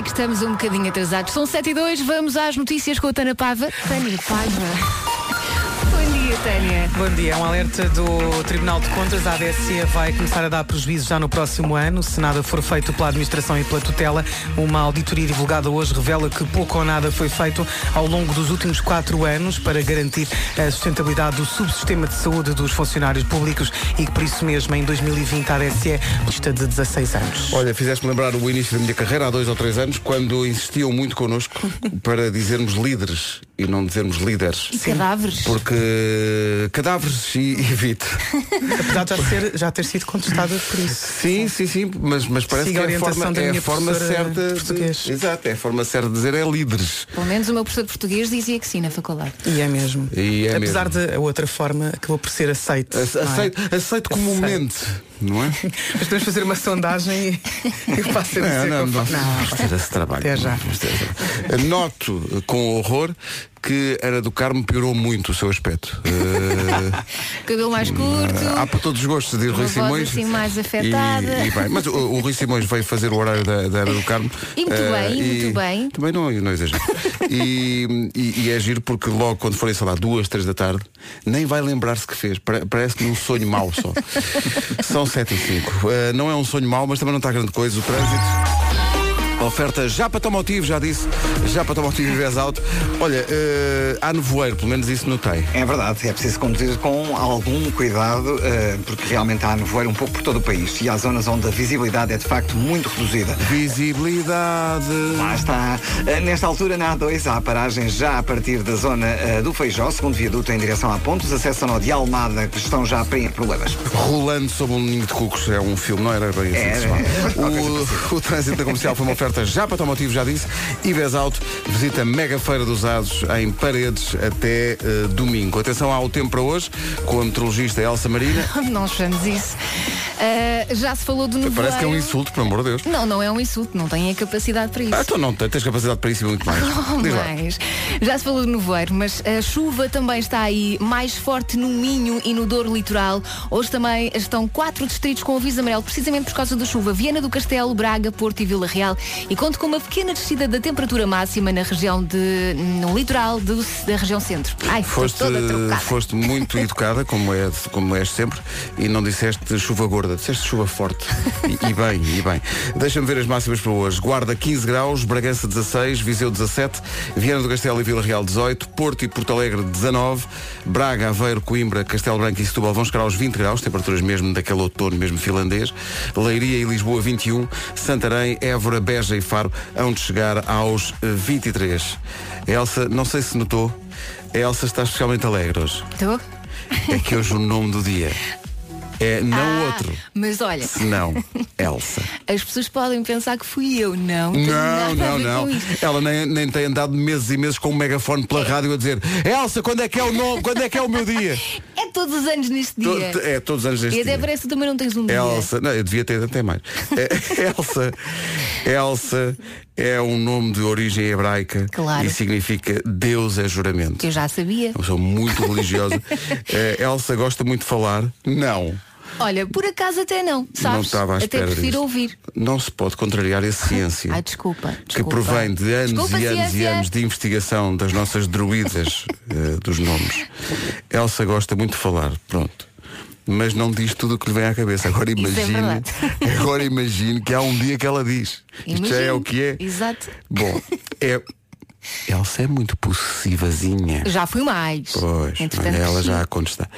sei que estamos um bocadinho atrasados. São 7 e 2, vamos às notícias com a Tana Paiva. Tânia Paiva. Bom dia, Tânia. Bom dia. Um alerta do Tribunal de Contas. A ADSE vai começar a dar prejuízo já no próximo ano. Se nada for feito pela administração e pela tutela, uma auditoria divulgada hoje revela que pouco ou nada foi feito ao longo dos últimos quatro anos para garantir a sustentabilidade do subsistema de saúde dos funcionários públicos e que por isso mesmo em 2020 a ADSE lista de 16 anos. Olha, fizeste-me lembrar o início da minha carreira há dois ou três anos, quando insistiam muito connosco para dizermos líderes e não dizermos líderes. E cadáveres. Porque cadáveres e evite. Apesar de já, ser, já ter sido contestada por isso. Sim, sim, sim, mas, mas parece Siga a que é a orientação forma, da é a forma certa de português. Exato, é a forma certa de dizer é líderes. Pelo menos o meu professor de português dizia que sim na faculdade. E é mesmo. E é Apesar mesmo. de a outra forma acabou por ser aceite. Ace- não é? Aceito, aceito comumente, não é? Mas podemos fazer uma sondagem e, e passa a dizer Não, não, conforme- não. Vamos ter esse trabalho. Até já. Vamos ter esse trabalho. Noto com horror que Ana do Carmo piorou muito o seu aspecto. Eh, Cabelo mais curto. Há para todos os gostos de Uma Rui Simões. assim mais afetada. E, e bem, mas o, o Rui Simões veio fazer o horário da, da Ana do Carmo. E muito eh, bem, e muito bem. Também não, não exagero. e, e, e é giro porque logo quando forem, sei lá, duas, três da tarde, nem vai lembrar-se que fez. Pare- Parece-lhe um sonho mau só. São sete e cinco. Eh, não é um sonho mau, mas também não está grande coisa. O trânsito. Oferta já para Tomotivo, já disse, já para Tomotivo e Vez Alto. Olha, eh, há nevoeiro, pelo menos isso notei. É verdade, é preciso conduzir com algum cuidado, eh, porque realmente há nevoeiro um pouco por todo o país e há zonas onde a visibilidade é de facto muito reduzida. Visibilidade. Lá está. Eh, Nesta altura, na A2, há paragens já a partir da zona do Feijó, segundo viaduto em direção a Pontos, acesso ao de Almada, que estão já bem problemas. Rolando sob um ninho de cucos é um filme, não era bem assim É, que se chama. é, o, o trânsito da comercial foi uma oferta já para Tomotivo, já disse. E Vez Alto visita Mega Feira dos Usados em Paredes até eh, domingo. Atenção ao tempo para hoje, com a meteorologista Elsa Marina. Não chamamos isso. Ah, já se falou do nevoeiro. Parece que é um insulto, pelo amor de Deus. Não, não é um insulto, não tem a capacidade para isso. Ah, então não, tens capacidade para isso e muito mais. Lá. mais. Já se falou do nevoeiro, mas a chuva também está aí mais forte no Minho e no Douro Litoral. Hoje também estão quatro distritos com aviso amarelo, precisamente por causa da chuva. Viana do Castelo, Braga, Porto e Vila Real. E conto com uma pequena descida da temperatura máxima na região de. no litoral da região centro. Ai, Foste, foste muito educada, como, é, como és sempre, e não disseste chuva gorda, disseste chuva forte. E, e bem, e bem. Deixa-me ver as máximas para hoje. Guarda 15 graus, Bragança 16, Viseu 17, Viana do Castelo e Vila Real 18, Porto e Porto Alegre 19, Braga, Aveiro, Coimbra, Castelo Branco e Setúbal vão chegar aos 20 graus, temperaturas mesmo daquele outono, mesmo finlandês. Leiria e Lisboa 21, Santarém, Évora, Beja e Faro hão de chegar aos eh, 23. Elsa, não sei se notou, a Elsa está especialmente alegre hoje. Estou? É que hoje o nome do dia é não Ah, outro, Mas olha, senão Elsa. as pessoas podem pensar que fui eu. Não, Não, não, não. Ela nem, nem tem andado meses e meses com um megafone pela rádio a dizer Elsa, quando é que é o nome? Quando é que é o meu dia? É todos os anos neste To- dia. É, todos os anos E deste até dia. parece que também não tens um dia. Elsa, não, eu devia ter até mais. É, Elsa, Elsa é um nome de origem hebraica Claro. e significa Deus é juramento. Eu já sabia. Uma pessoa muito religiosa. Eh, Elsa gosta muito de falar? Não. Olha, por acaso até não, sabes? Não estava à até espera prefiro disto. ouvir. Não se pode contrariar a ciência. Ai, desculpa. que desculpa. provém de anos Desculpa, e anos e ciência. anos de investigação das nossas druidas eh, dos nomes. Elsa gosta muito de falar, pronto. Mas não diz tudo o que lhe vem à cabeça. Agora é imagine, verdade. agora imagine que há um dia que ela diz. Isto já é o que é. Exato. Bom, é. Elsa é muito possessivazinha. Já fui mais. Pois, Entretanto, ela já consta.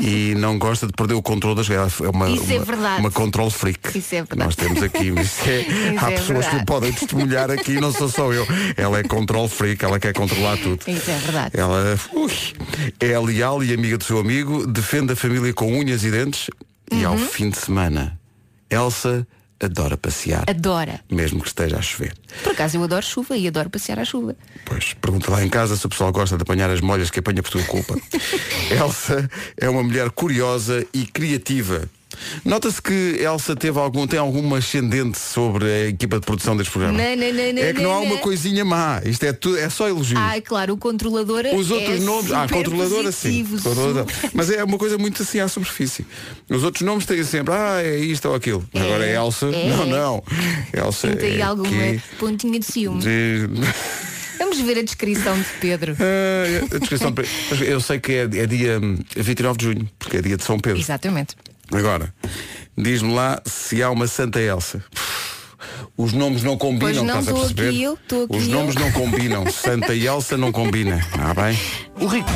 E não gosta de perder o controle das ela é uma, Isso é uma, verdade. uma control freak. Isso é que Nós verdade. temos aqui. é, Isso há é pessoas que verdade. o podem testemunhar aqui, não sou só eu. Ela é control freak, ela quer controlar tudo. Isso é verdade. Ela ui, é leal e amiga do seu amigo, defende a família com unhas e dentes e ao Uhum. fim de semana, Elsa adora passear. Adora. Mesmo que esteja a chover. Por acaso eu adoro chuva e adoro passear à chuva. Pois, pergunta lá em casa se o pessoal gosta de apanhar as molhas que apanha por tua culpa. Elsa é uma mulher curiosa e criativa. Nota-se que Elsa teve algum, tem algum ascendente sobre a equipa de produção deste programa. Não, não, não, é que não há não, uma não. coisinha má. Isto é, tudo, é só elogio. Ah, claro, o controlador Os outros é nomes. Ah, super controladora sim. Mas é uma coisa muito assim à superfície. Os outros nomes têm sempre, ah, é isto ou aquilo. Agora é Elsa. é. Não, não. Elsa aí é alguma aqui pontinha de ciúme. de- Vamos ver a descrição de Pedro. Ah, a descrição de- Eu sei que é, é dia hum, 29 de junho, porque é dia de São Pedro. Exatamente. Agora, diz-me lá se há uma Santa Elsa. Os nomes não combinam, Pois não, estás a perceber? aqui eu, estou aqui Os eu. nomes não combinam. Santa Elsa não combina. Ah, bem? O Rico.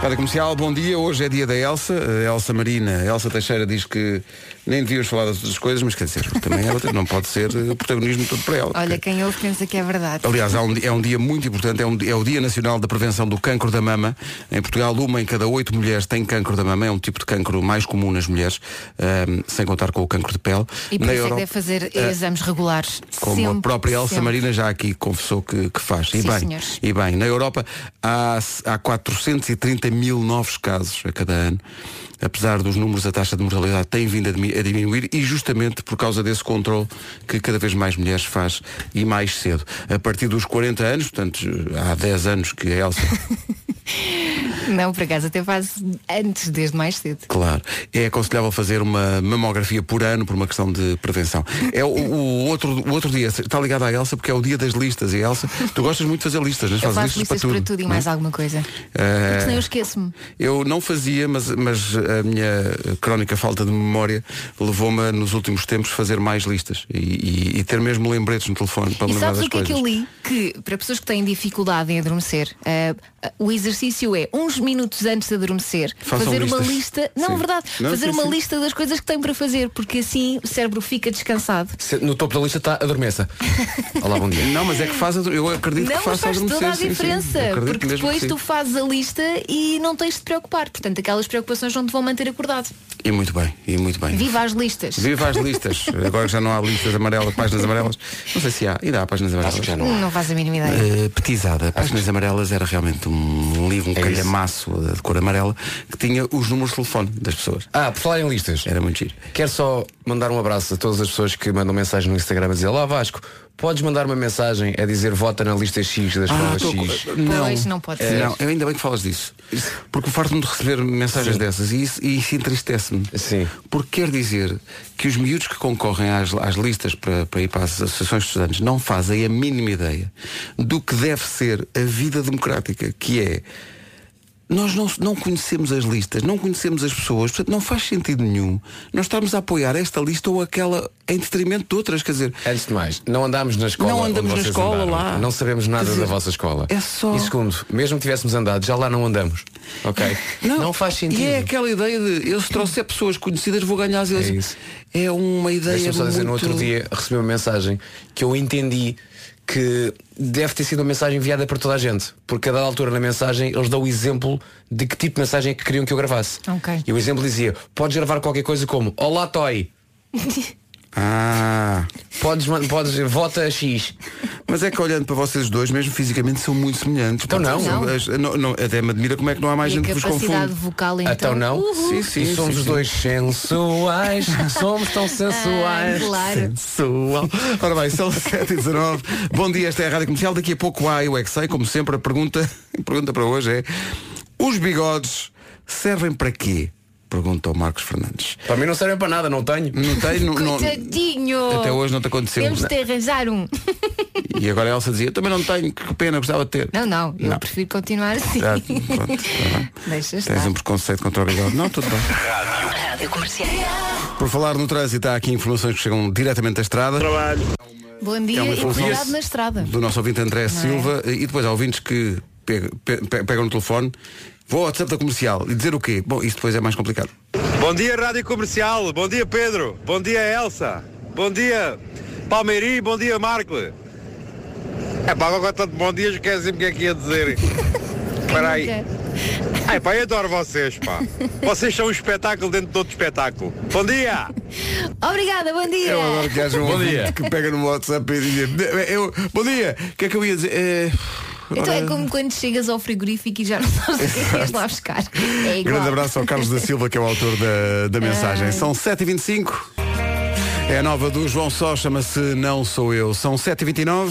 Rádio Comercial, bom dia. Hoje é dia da Elsa, a Elsa Marina. A Elsa Teixeira diz que nem devíamos falar das outras coisas, mas quer dizer, também é não pode ser eh, o protagonismo todo para ela. Olha, quem ouve pensa que é verdade. Aliás, há um é um dia muito importante, é, um é o Dia Nacional da Prevenção do Cancro da Mama. Em Portugal, uma em cada oito mulheres tem cancro da mama, é um tipo de cancro mais comum nas mulheres, ahm, sem contar com o cancro de pele. E por Na isso é que Europa, deve fazer ah, exames regulares. como Sempre, a própria Elsa sempre. Marina já aqui confessou que, que faz. E Sim, bem, senhores. e bem, na Europa há, há 430 mil novos casos a cada ano. Apesar dos números, a taxa de mortalidade tem vindo a, a diminuir e justamente por causa desse controle que cada vez mais mulheres faz e mais cedo. A partir dos 40 anos, portanto, há 10 anos que a Elsa, Não, por acaso até faz antes, desde mais cedo. claro, é aconselhável fazer uma mamografia por ano por uma questão de prevenção. É o, o outro, o outro dia, está ligado à Elsa porque é o dia das listas. E Elsa, tu gostas muito de fazer listas, não é? Fazes faço listas para tudo, e não é? mais alguma coisa. Eh, Porque senão eu esqueço-me. Eu não fazia, mas, mas a minha crónica falta de memória levou-me a, nos últimos tempos fazer mais listas e, e- e ter mesmo lembretes no telefone para me E lembrar sabes das o que é coisas. que eu li? Que para pessoas que têm dificuldade em adormecer, ah, o exercício é uns minutos antes de adormecer, Façam fazer uma listas. lista. Não, Sim. verdade, Não, fazer sim, uma sim. lista das coisas que tem para fazer, porque assim o cérebro fica descansado. Se- No topo da lista está adormeça. Olá, bom dia. Não, mas é que faz, eu acredito Não, que faz adormecer, toda a sim, sim. diferença, porque depois tu fazes a lista e não tens de te preocupar. Portanto, aquelas preocupações não te vão manter acordado. E muito bem, e muito bem. Viva as listas. Viva as listas. Agora já não há listas amarelas, páginas amarelas. Não sei se há. Ainda há páginas amarelas. Acho que já não há. Não faz a mínima ideia. Uh, petizada. Páginas amarelas era realmente um livro, um É isso. calhamaço de cor amarela que tinha os números de telefone das pessoas. Ah, por falar em listas. Era muito giro. Quero só mandar um abraço a todas as pessoas que mandam mensagem no Instagram a dizer Olá Vasco, podes mandar uma mensagem a dizer vota na lista X da escola Ah, tô com- X. Pois, não pode ser. Não, eu ainda bem que falas disso. Porque farto-me de receber mensagens Sim. dessas e isso, e isso entristece-me. Sim. Porque quer dizer que os miúdos que concorrem às, às listas para, para ir para as associações de estudantes não fazem a mínima ideia do que deve ser a vida democrática, que é nós não, não conhecemos as listas, não conhecemos as pessoas, portanto não faz sentido nenhum nós estarmos a apoiar esta lista ou aquela em detrimento de outras, quer dizer, Antes de mais, não andámos na escola. Não andamos na escola andaram. lá. Não sabemos nada dizer, da vossa escola. é só- E segundo, mesmo que tivéssemos andado, já lá não andamos. Ok? Não, faz sentido. E é aquela ideia de eu se trouxer pessoas conhecidas vou ganhar as eleições. isso. É uma ideia Deixa-me só dizer, no muito... outro dia recebi uma mensagem que eu entendi que deve ter sido uma mensagem enviada para toda a gente. Porque a dada altura na mensagem eles dão o exemplo de que tipo de mensagem é que queriam que eu gravasse. Ok. E o exemplo dizia, podes gravar qualquer coisa como Olá Toy, Ah, podes, podes vota X. mas é que olhando para vocês dois, mesmo fisicamente, são muito semelhantes. Então não. São- as- não, não, até me admira como é que não há mais E a gente que vos capacidade confunde. vocal então. Então não? Uhul. Sim, sim, E somos sim, os sim. dois sensuais, somos tão sensuais. Ah, claro. Sensual. Ora bem, são 7 e 19 Bom dia, esta é a Rádio Comercial. Daqui a pouco há eu é que sei, como sempre, a pergunta, a pergunta para hoje é Os bigodes servem para quê? Pergunta o Marcos Fernandes. Para mim não servem para nada, não tenho. Não tem, não, não- até hoje não te aconteceu. Temos de arranjar um. E agora a Elsa dizia, também não tenho, que pena, gostava de ter. Não, não, eu Não. prefiro continuar assim. Ah, pronto, tá. Deixa Tens estar. um preconceito contra o bigode. Não, tudo bem. Rádio Comercial. Por falar no trânsito, há aqui informações que chegam diretamente da estrada. Bom É dia uma e informação cuidado na estrada. Do nosso ouvinte André é? Silva. E depois há ouvintes que pegam, pe- pe- pegam no telefone, vou ao WhatsApp da comercial e dizer o quê? Bom, isso depois é mais complicado. Bom dia, Rádio Comercial. Bom dia, Pedro. Bom dia, Elsa. Bom dia, Palmeiri. Bom dia, Marco. É pá, agora tanto bom dia, esqueci-me o que é que ia dizer. Espera aí. Ai pá, eu adoro vocês, pá. Vocês são um espetáculo dentro de outro espetáculo. Bom dia! Obrigada, bom dia. Eu adoro que haja um Bom dia. que pega no WhatsApp e diz, eu, bom dia, o que é que eu ia dizer? É, Então é como quando chegas ao frigorífico e já não sabes o que é lá buscar. É igual. Grande abraço ao Carlos da Silva, que é o autor da, da mensagem. São 7h25. É a nova do João Só, chama-se Não Sou Eu. São 7h29.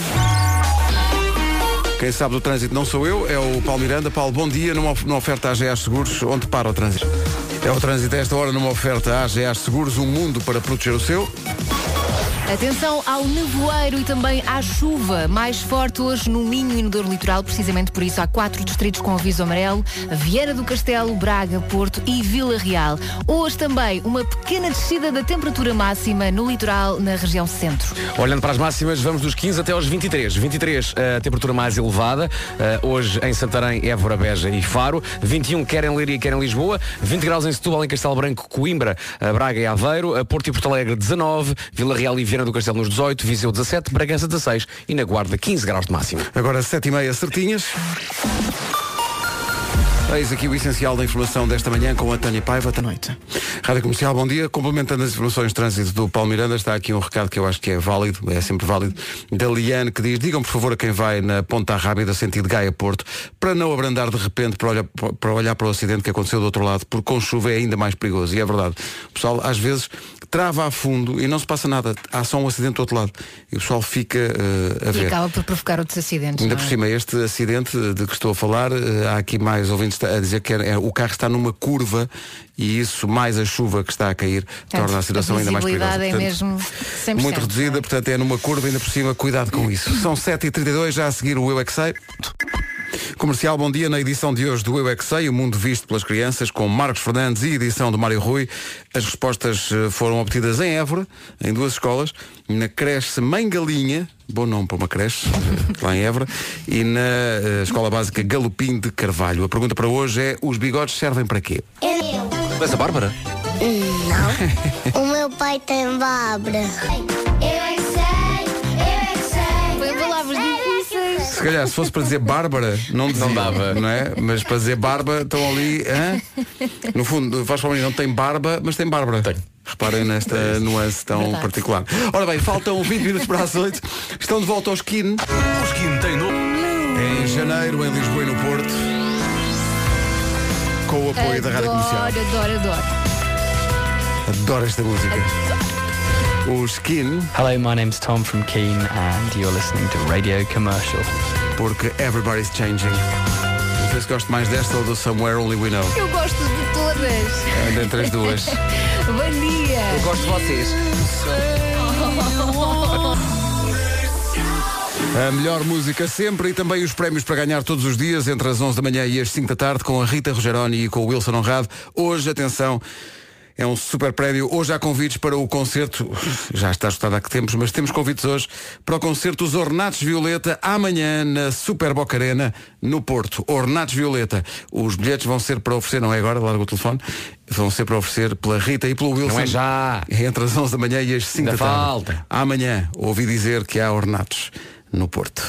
Quem sabe do trânsito não sou eu, é o Paulo Miranda. Paulo, bom dia, numa, numa oferta AGA Seguros, onde para o trânsito? É o trânsito a esta hora numa oferta AGA Seguros, um mundo para proteger o seu. Atenção ao nevoeiro e também à chuva, mais forte hoje no Minho e no Douro Litoral, precisamente por isso há quatro distritos com aviso amarelo, Vieira do Castelo, Braga, Porto e Vila Real. Hoje também uma pequena descida da temperatura máxima no litoral, na região centro. Olhando para as máximas, vamos dos 15 até aos 23. 23, a temperatura mais elevada. Uh, hoje em Santarém, Évora, Beja e Faro. 21, quer em Leiria, quer em Lisboa. 20 graus em Setúbal, em Castelo Branco, Coimbra, uh, Braga e Aveiro. Porto e Porto Alegre, 19. Vila Real e Viana do Castelo nos 18. Viseu, 17. Bragança, 16. E na Guarda, 15 graus de máximo. Agora 7h30 certinhas. Eis aqui o essencial da informação desta manhã com a Tânia Paiva. Da noite. Rádio Comercial, bom dia. Complementando as informações de trânsito do Paulo Miranda, está aqui um recado que eu acho que é válido, é sempre válido, da Liane, que diz, digam por favor a quem vai na Ponta Rábida, sentido Gaia-Porto, para não abrandar de repente para olhar, para olhar para o acidente que aconteceu do outro lado, porque com chuva é ainda mais perigoso. E é verdade. O pessoal, às vezes, trava a fundo e não se passa nada. Há só um acidente do outro lado. E o pessoal fica uh, a E ver. acaba por provocar outros acidentes. Ainda não por é? cima, este acidente de que estou a falar, eh, há aqui mais ouvintes a dizer que é- o carro está numa curva e isso, mais a chuva que está a cair, torna a situação ainda mais perigosa. visibilidade é mesmo 100%. muito reduzida, portanto é numa curva, ainda por cima, cuidado com isso. São 7h32, já a seguir o Eu é Que Sei. Comercial, bom dia na edição de hoje do Eu é Que Sei, o mundo visto pelas crianças, com Marcos Fernandes e edição do Mário Rui. As respostas eh, foram obtidas em Évora, em duas escolas, na creche Mãe Galinha, bom nome para uma creche, eh, lá em Évora, e na eh, Escola Básica Galopim de Carvalho. A pergunta para hoje é, os bigodes servem para quê? Mas a Bárbara? Não. o meu pai tem Bárbara. Eu é que sei, eu é que sei. Foi palavras difíceis. Se calhar, se fosse para dizer Bárbara, não dizia, Não dava. não é? Mas para dizer Barba, estão ali, hã? No fundo, faz para não tem barba, mas tem Bárbara. Tem. Reparem nesta nuance tão Verdade. particular. Ora bem, faltam 20 minutos para as 8. Estão de volta ao Skin. O Skin tem nome. Em janeiro, em Lisboa e no Porto. Com o apoio da Rádio Comercial. Adoro, adoro, adoro. Adoro esta música. O Skin, Hello, my name's Tom from Keene, and you're listening to Radio Commercial. porque Everybody's Changing. Não sei se gosto mais desta ou do Somewhere Only We Know. Eu gosto de todas. Anda entre as duas. Bom dia. Gosto de vocês. A melhor música sempre e também os prémios para ganhar todos os dias entre as 11 da manhã e as 5 da tarde com a Rita Rogeroni e com o Wilson Honrado. Hoje, atenção, é um super prémio. Hoje há convites para o concerto, já está esgotado há que tempos, mas temos convites hoje para o concerto Os Ornatos Violeta amanhã na Super Boca Arena no Porto. Ornatos Violeta. Os bilhetes vão ser para oferecer, não é agora, larga o telefone, vão ser para oferecer pela Rita e pelo Wilson. Não é já. Entre as 11 da manhã e as 5 Ainda da tarde. falta. Amanhã ouvi dizer que há ornatos no Porto.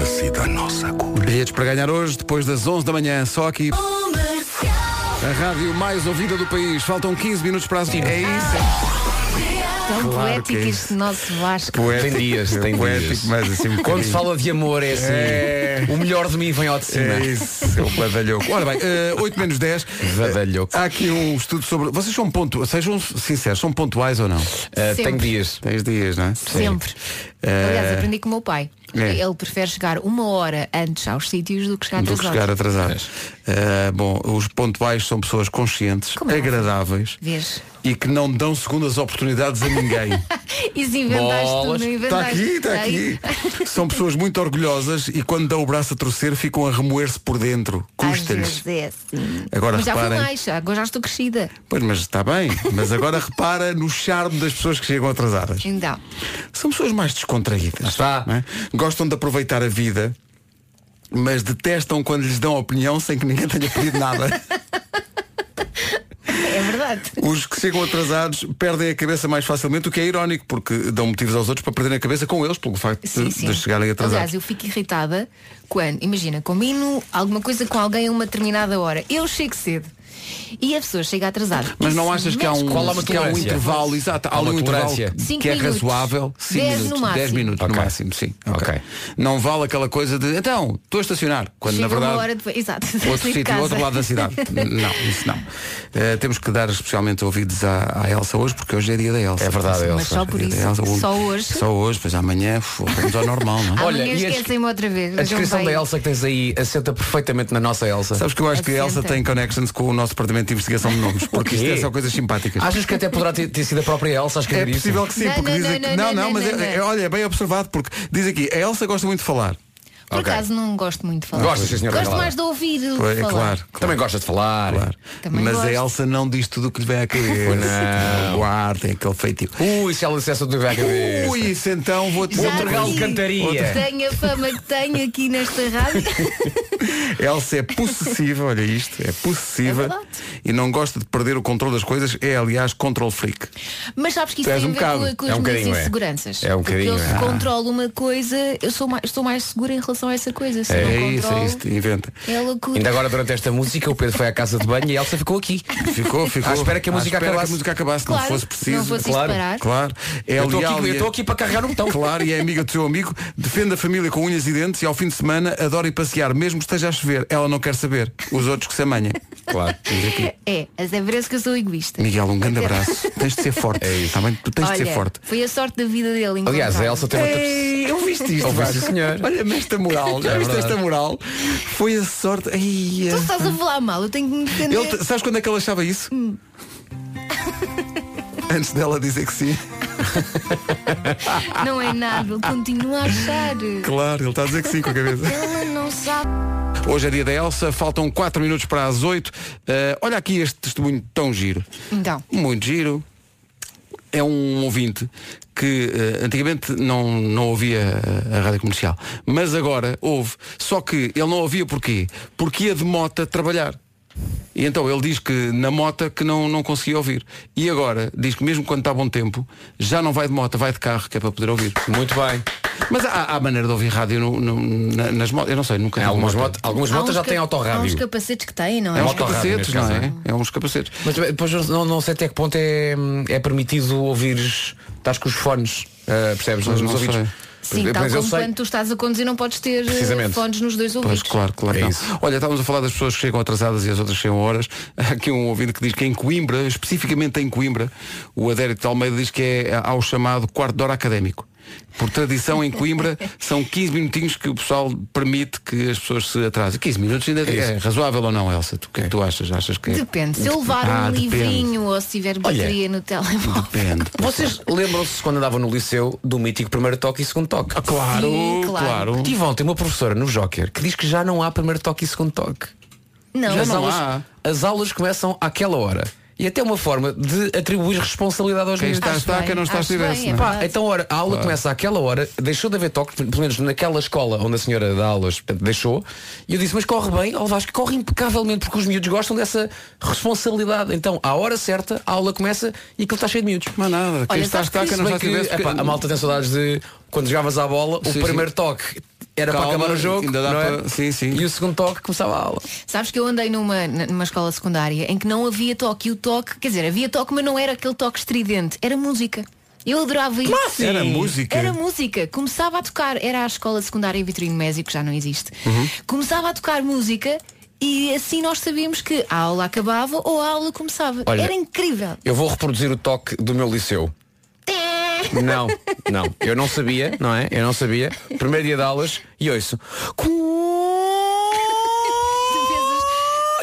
Assim da nossa cor. Bilhetes para ganhar hoje, depois das 11 da manhã, só aqui. A rádio mais ouvida do país. Faltam 15 minutos para as... É isso. Tão Claro poético que é este nosso Vasco. Poético. Tem dias, tem Poético, dias. mas assim um Quando se fala de amor é assim. É. O melhor de mim vem ao de cima. É isso, é o badalhoco. Ora bem, eh, 8 menos 10. Badalhoco. Há aqui um estudo sobre. Vocês são pontuais, sejam sinceros, são pontuais ou não? Uh, tenho dias. Tens dias, não é? Sempre. Eh, Aliás, aprendi com o meu pai. É. Ele prefere chegar uma hora antes aos sítios do que chegar do que atrasado. chegar atrasados. Eh, bom, os pontuais são pessoas conscientes, Como é? agradáveis Vês? e que não dão segundas oportunidades a ninguém. E se inventaste Bolas. tu, não Está inventaste? aqui, está aqui. São pessoas muito orgulhosas e quando dão o braço a torcer ficam a remoer-se por dentro. Custa-lhes. é assim. Agora Mas já reparem. fui mais, agora já estou crescida. Pois, mas está bem. Mas agora repara no charme das pessoas que chegam atrasadas. Então, São pessoas mais descontraídas. está. não é? Gostam de aproveitar a vida, mas detestam quando lhes dão opinião sem que ninguém tenha pedido nada. é verdade. Os que chegam atrasados perdem a cabeça mais facilmente, o que é irónico, porque dão motivos aos outros para perderem a cabeça com eles, pelo facto Sim, de, sim. de chegarem atrasados. Aliás, eu fico irritada quando, imagina, combino alguma coisa com alguém a uma determinada hora. Eu chego cedo. E a pessoa chega atrasada. Mas não achas que há um, Qual é uma que há um tolerância? intervalo, exato, há uma um intervalo tolerância? Cinco que é minutos. razoável. Cinco Dez minutos, no dez máximo. minutos no Ok. máximo, sim. ok. Não vale aquela coisa de então, estou a estacionar, quando Chega na verdade uma hora depois. Exato. outro de sítio, casa. outro lado da cidade. não, isso não. Eh, temos que dar especialmente ouvidos à, à Elsa hoje, porque hoje é dia da Elsa. É verdade, Atenção. Mas só por É isso. Elsa. Só hoje. Só hoje, pois amanhã vamos ao normal, não é? Olha, Amanhã e esquecem-me outra vez. A descrição da Elsa que tens aí assenta perfeitamente na nossa Elsa. Sabes que eu acho que a Elsa Assenta. tem connections com o nosso departamento de investigação de nomes, porque isto é só coisas simpáticas. Achas que até poderá ter, ter sido a própria Elsa a É escrever isso? possível que sim, Não, porque não, diz não, aqui. não, Não, não, não, mas não, é- é- não. olha, é bem observado, porque diz aqui, a Elsa gosta muito de falar. Por Ok. acaso não gosto muito de falar. Gostas, sim, senhora Gosto mais de ouvir do Pois, que É falar. claro, Também gostas de falar. claro. Também Mas gosto. a Elsa não diz tudo o que lhe vem à cabeça. Não. Guarda, tem aquele feitio. Ui, se ela dissesse o que vai à cabeça. Ui, isso então vou-te Já Outro galo vi. cantaria. Tenho a fama que tenho aqui nesta rádio. Elsa é possessiva, olha isto, é possessiva É e não gosta de perder o controle das coisas, é aliás control freak. Mas sabes que isso tem a um ver bocado. com, É as um minhas bocadinho, é. inseguranças. É um Porque eu bocadinho, se é. controlo uma coisa, eu sou mais, estou mais segura em relação a essa coisa. Se É não isso, controlo, é isso, inventa. É loucura. Ainda agora durante esta música o Pedro foi à casa de banho e a Elsa ficou aqui. Ficou, ficou. À espera que a música acabasse. que a música acabasse, Claro, não fosse preciso. não fosse Claro. parar. Claro. É Eu estou aqui, é- aqui para carregar um botão. Claro, e é amiga do seu amigo, defende a família com unhas e dentes e ao fim de semana adora ir passear, mesmo que esteja a chover. Ela não quer saber. Os outros que se amanhem. Claro. É, mas é parece que eu sou egoísta. Miguel, um grande abraço. Tens de ser forte. É isso. Tá bem? Tu tens de Olha, ser forte. foi a sorte da vida dele. Aliás, a. Elsa tem outra Ei, eu viste isto, Ouviste, senhor. Olha-me esta moral. Já É viste esta moral? Foi a sorte. Ei, Tu estás a falar mal, eu tenho que me defender. ele, sabes quando é que ele achava isso? Antes dela dizer que sim. Não é nada, ele continua a achar. Claro, ele está a dizer que sim com a cabeça. Ela não sabe. Hoje é dia da Elsa, faltam 4 minutos para as 8. Eh, olha aqui este testemunho tão giro. Então, Muito giro. É um ouvinte que eh, antigamente não, não ouvia a, a rádio comercial, mas agora ouve. Só que ele não ouvia porquê? Porque ia de mota trabalhar. E então ele diz que na mota que não, não conseguia ouvir. E agora diz que mesmo quando está bom tempo, já não vai de moto, vai de carro, que é para poder ouvir. Muito bem. Mas há, há maneira de ouvir rádio no- no- na- nas motos. Eu não sei, nunca tive algumas, moto. moto, algumas há motos uns já ca- têm Há uns autorrádio. capacetes que têm, não é? É uns Motorrádio, capacetes, neste não caso, é? É uns capacetes. Mas depois não, não sei até que ponto é, é permitido ouvires. Estás com os fones, ah, percebes? Pois Nos não ouvidos. sei. Sim, tal como sei- quando tu estás a conduzir não podes ter eh, fones nos dois ouvidos. Pois, claro, claro. É. Olha, estávamos a falar das pessoas que chegam atrasadas e as outras chegam horas. Aqui um ouvinte que diz que em Coimbra, especificamente em Coimbra, o Adérito de Almeida diz que é ao chamado quarto de hora académico. Por tradição, em Coimbra, são 15 minutinhos que o pessoal permite que as pessoas se atrasem. 15 minutos ainda é, razoável ou não, Elsa? Tu, o que é que tu achas? Achas que é? Depende. Se eu levar Ah, um depende. livrinho ou se tiver bateria no telemóvel. Depende. Vocês lembram-se quando andavam no liceu do mítico primeiro toque e segundo toque? Ah, claro, Sim, claro. claro. Tive ontem uma professora no Joker que diz que já não há primeiro toque e segundo toque. Não, Já as, não aulas, há. as aulas começam àquela hora. E até uma forma de atribuir responsabilidade aos Quem miúdos. está, está, bem, quem não está, acho estivesse. bem, é não é? Pá, então ora, a aula começa àquela hora, deixou de haver toque, pelo menos naquela escola onde a senhora dá aulas, portanto, deixou, e eu disse, mas corre bem, ó Vasco, corre impecavelmente, porque os miúdos gostam dessa responsabilidade. Então, à hora certa, a aula começa e aquilo está cheio de miúdos. Mas nada, quem Olha, está, sabes está, que quem Se não bem está, que, estivesse. epá, a malta tem saudades de quando jogavas à bola, Sim, o primeiro sim. toque era Calma, para acabar o jogo, ainda dá não é? para- sim, sim. e o segundo toque começava a aula. Sabes que eu andei numa, numa escola secundária em que não havia toque e o toque, quer dizer, havia toque, mas não era aquele toque estridente, era música. Eu adorava isso. assim? Era música. Era música. Começava a tocar, era a escola secundária Vitorino Mésio, que já não existe. Uhum. Começava a tocar música e assim nós sabíamos que a aula acabava ou a aula começava. Olha, era incrível. Eu vou reproduzir o toque do meu liceu. Não, não. Eu não sabia, não é? Eu não sabia. Primeiro dia de aulas e ouço.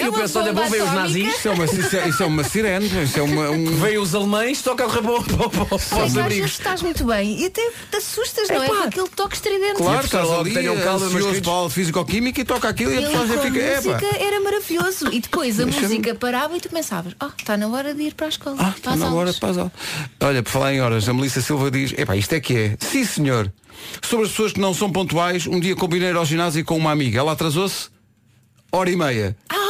E eu uma penso, olha, bomba vão ver os nazis, Isso é uma, isso é, isso é uma sirene, isso é uma, um... veio os alemães, toca o rabo para É os abrigos. estás muito bem e até te assustas, não é? Com aquele toque estridente. Claro, estás logo, ali, tenham calma, ansioso queridos. para a físico-química e toca aquilo e a pessoa já a fica, música epa. era maravilhoso. E depois a música parava e tu pensavas, ah, está na hora de ir para a escola. Ah, para está na hora aulas." de passar. Olha, por falar em horas, a Melissa Silva diz, epá, isto é que é. Sim, senhor. Sobre as pessoas que não são pontuais, um dia combinei ir ao ginásio com uma amiga. Ela atrasou-se hora e meia. Ah!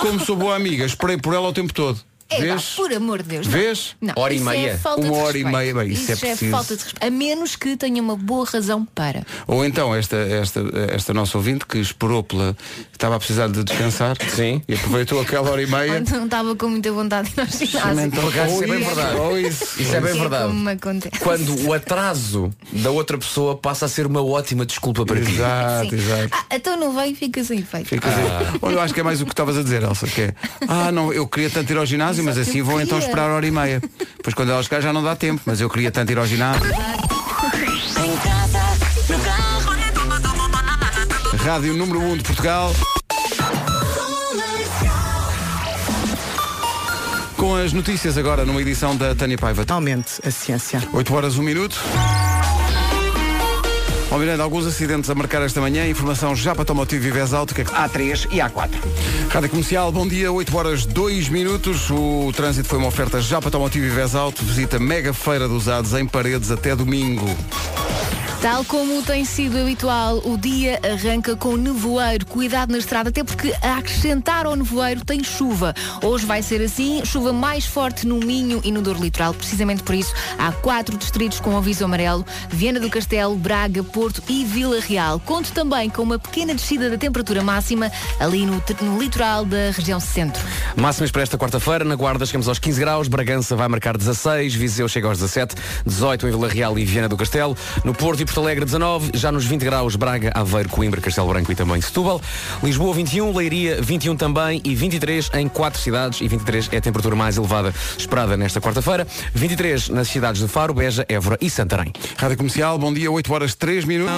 Como sou boa amiga, esperei por ela o tempo todo. É, Vês? pá, por amor de Deus. não. Vês? Não, Hora e isso meia. É falta Uma hora e respeito. meia, bem, isso é preciso. falta de respeito. A menos que tenha uma boa razão para. Ou então esta, esta, esta nossa ouvinte que esperou pela. estava a precisar de descansar. Sim. E aproveitou aquela hora e meia. Ou não estava com muita vontade de ir ao ginásio. Por acaso, isso é bem verdade. ou isso. Isso é bem Que verdade. como me acontece. Quando o atraso da outra pessoa passa a ser uma ótima desculpa para ti. Exato, Sim. exato. Ah, então não vai e fica sem efeito. Fica assim. Olha, eu acho que é mais o que estavas a dizer, Elsa, que é, ah, não, eu queria tanto ir ao ginásio, mas Exato, assim vou então esperar a hora e meia. Pois quando ela chegar já não dá tempo, mas eu queria tanto ir ao ginásio. Rádio número 1 de Portugal. Com as notícias agora numa edição da Tânia Paiva. Finalmente, a ciência. 8 horas, 1 minuto. Bom, Miranda, alguns acidentes a marcar esta manhã. Informação já para Tomotivo e Vez Alto. Que é que... A3 e A4. Rádio Comercial, bom dia, 8 horas 2 minutos. O trânsito foi uma oferta já para Tomotivo e Vez Alto. Visita Mega Feira dos Usados em Paredes até domingo. Tal como tem sido habitual, o dia arranca com nevoeiro. Cuidado na estrada, até porque a acrescentar ao nevoeiro tem chuva. Hoje vai ser assim, chuva mais forte no Minho e no Douro Litoral. Precisamente por isso, há quatro distritos com aviso amarelo. Viana do Castelo, Braga, Porto e Vila Real. Conto também com uma pequena descida da temperatura máxima ali no, no litoral da região centro. Máximas para esta quarta-feira, na Guarda chegamos aos 15 graus, Bragança vai marcar 16, Viseu chega aos 17, 18 em Vila Real e Viana do Castelo, no Porto e Porto Alegre 19, já nos 20 graus Braga, Aveiro, Coimbra, Castelo Branco e também Setúbal, Lisboa 21, Leiria 21 também e 23 em quatro cidades e 23 é a temperatura mais elevada esperada nesta quarta-feira, 23 nas cidades de Faro, Beja, Évora e Santarém. Rádio Comercial, bom dia, 8 horas 3 minutos.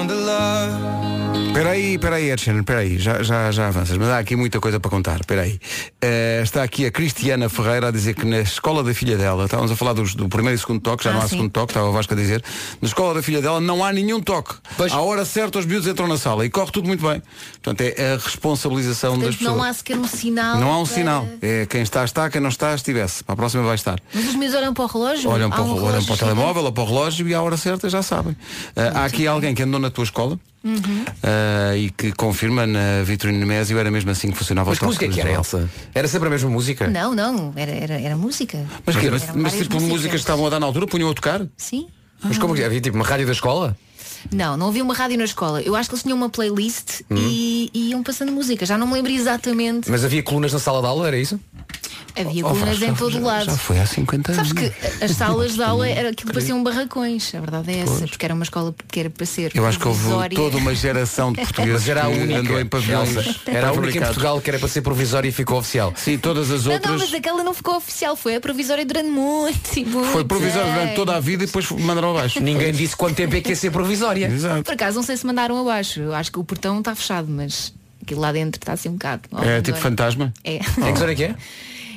Espera aí, espera aí, Ed Sheeran, espera aí, já, já, já avanças, mas há aqui muita coisa para contar, espera aí. Eh, está aqui a Cristiana Ferreira a dizer que na escola da filha dela, estávamos a falar dos- do primeiro e segundo toque, já Ah, não há sim. segundo toque, estava o Vasco a dizer, na escola da filha dela não há nenhum toque. Pois. À hora certa os miúdos entram na sala e corre tudo muito bem. Portanto, é a responsabilização das Portanto, pessoas. não há sequer um sinal. Não há um para- sinal. É quem está, está, quem não está, estivesse. Para a próxima vai estar. Mas os meus olham para o relógio? Olham para, o- um olham relógio para o telemóvel ou para o relógio e à hora certa já sabem. Ah, há aqui alguém que andou na tua escola Uhum. ah, e que confirma na Vitorino Nemésio era mesmo assim que funcionava Mas que música que era. Elsa? Era sempre a mesma música? Não, não, era, era, era música. Mas, quê? Eram mas, mas tipo músicas que estavam a dar na altura, punham a tocar? Sim. Mas como que havia tipo uma rádio da escola? Não, não havia uma rádio na escola. Eu acho que eles tinham uma playlist Hum. e, e iam passando música. Já não me lembro exatamente. Mas havia colunas na sala de aula, era isso? Havia Oh, colunas Vasco, em todo o lado. Já foi há 50 anos. Sabes que as salas de aula era aquilo que pareciam barracões. A verdade é essa, porque era uma escola que era para ser. Eu acho que houve provisória. toda uma geração de portugueses era a que única. andou em pavilhões. Era a única em. Portugal que era para ser provisória e ficou oficial. Sim, todas as Não, outras. não, mas aquela não ficou oficial, foi a provisória durante muito e muito. Foi provisório durante toda a vida e depois mandaram abaixo. Ninguém disse quanto tempo é que ia ser provisória. Exato. Por acaso não sei se mandaram abaixo. Eu acho que o portão está fechado, mas aquilo lá dentro está assim um bocado. É tipo fantasma? É. Em que zona é que é?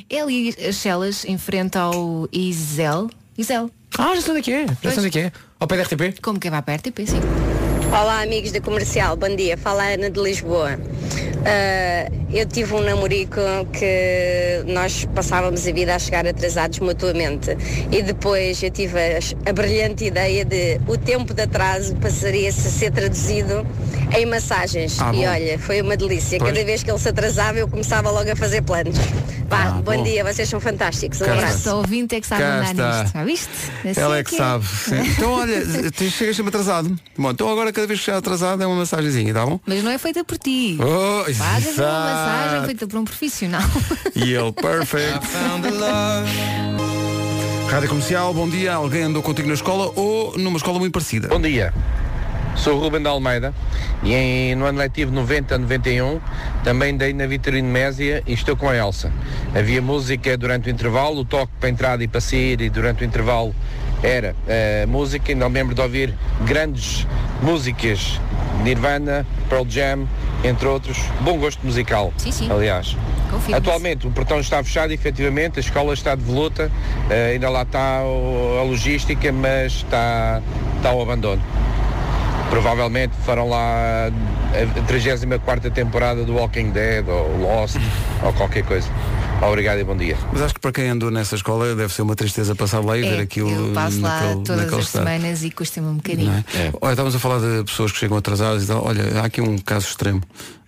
É ali as celas em frente ao Isel. Isel. Ah, já sei onde é que é. Já sei onde é que é. Ao pé da RTP. Como quem vai para a RTP, sim. Olá amigos da Comercial, bom dia, fala a Ana de Lisboa. Ah, eu tive um namorico que nós passávamos a vida a chegar atrasados mutuamente e depois eu tive a, a brilhante ideia de o tempo de atraso passaria-se a ser traduzido em massagens Ah, e olha, foi uma delícia. Pois. Cada vez que ele se atrasava eu começava logo a fazer planos. Vá, Ah, bom, bom. dia, vocês são fantásticos. Um abraço. Só ouvinte é que sabe andar nisto. Já viste? Assim Ela é que é. sabe. Então olha, tu chegas sempre atrasado. Bom, então agora cada vez que chegar atrasado é uma massagenzinha, tá bom? Mas não é feita por ti. Oh, Pagas uma massagem feita por um profissional. E ele, perfect. Rádio Comercial, bom dia. Alguém andou contigo na escola ou numa escola muito parecida? Bom dia. Sou o Ruben de Almeida e em, no ano letivo 90-91 também dei na Vitorino Mésia e estou com a Elsa. Havia música durante o intervalo, o toque para entrada e para sair e durante o intervalo era eh, música. Ainda me lembro de ouvir grandes músicas, Nirvana, Pearl Jam, entre outros. Bom gosto musical, Sim, sim. aliás. Confirma-se. Atualmente o portão está fechado, efetivamente, a escola está de voluta, eh, ainda lá está o- a logística, mas está, está ao abandono. Provavelmente farão lá a 34 temporada do Walking Dead ou Lost ou qualquer coisa. Obrigado e bom dia. Mas acho que para quem andou nessa escola deve ser uma tristeza passar lá e ver É, aquilo eu passo lá naquele, todas naquele as estado. semanas e custa-me um bocadinho. Não é? Olha, estávamos a falar de pessoas que chegam atrasadas e tal. Olha, há aqui um caso extremo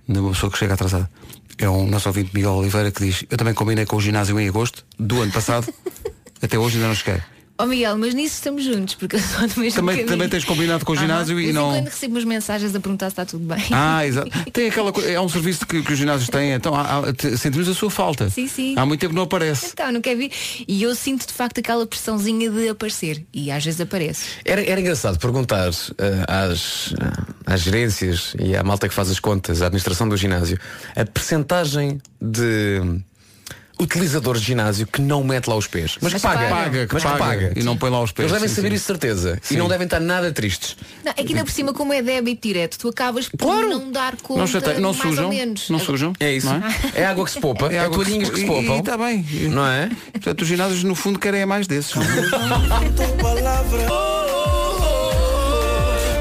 de uma pessoa que chega atrasada. É um nosso ouvinte Miguel Oliveira que diz, eu também combinei com o ginásio em agosto do ano passado, até hoje ainda não cheguei. Oh Miguel, mas nisso estamos juntos, porque eu sou do mesmo Também, caminho. também tens combinado com o ginásio De e não. quando recebo umas mensagens a perguntar se está tudo bem. Ah, exato. Tem aquela é um serviço que, que os ginásios têm, então há- há- sentimos a sua falta. Sim, sim. Há muito tempo que não aparece. Então, não quer vir. E eu sinto de facto aquela pressãozinha de aparecer. E às vezes aparece. Era, era engraçado perguntar eh, às, às gerências e à malta que faz as contas, à administração do ginásio, a percentagem de utilizadores de ginásio que não mete lá os pés. Mas, Mas que paga. paga, que mas paga e não põe lá os pés, Eles devem sim, saber sim. isso de certeza. Sim. E não devem estar nada tristes. Não, é que ainda por cima, como é débito direto, tu acabas por não dar conta. Não, chateia, não mais sujam. ou menos. Não sujam. É isso. não É água que se poupa. É, água toalhinhas que se poupam. E está bem. Não é? Portanto, os ginásios no fundo querem é mais desses.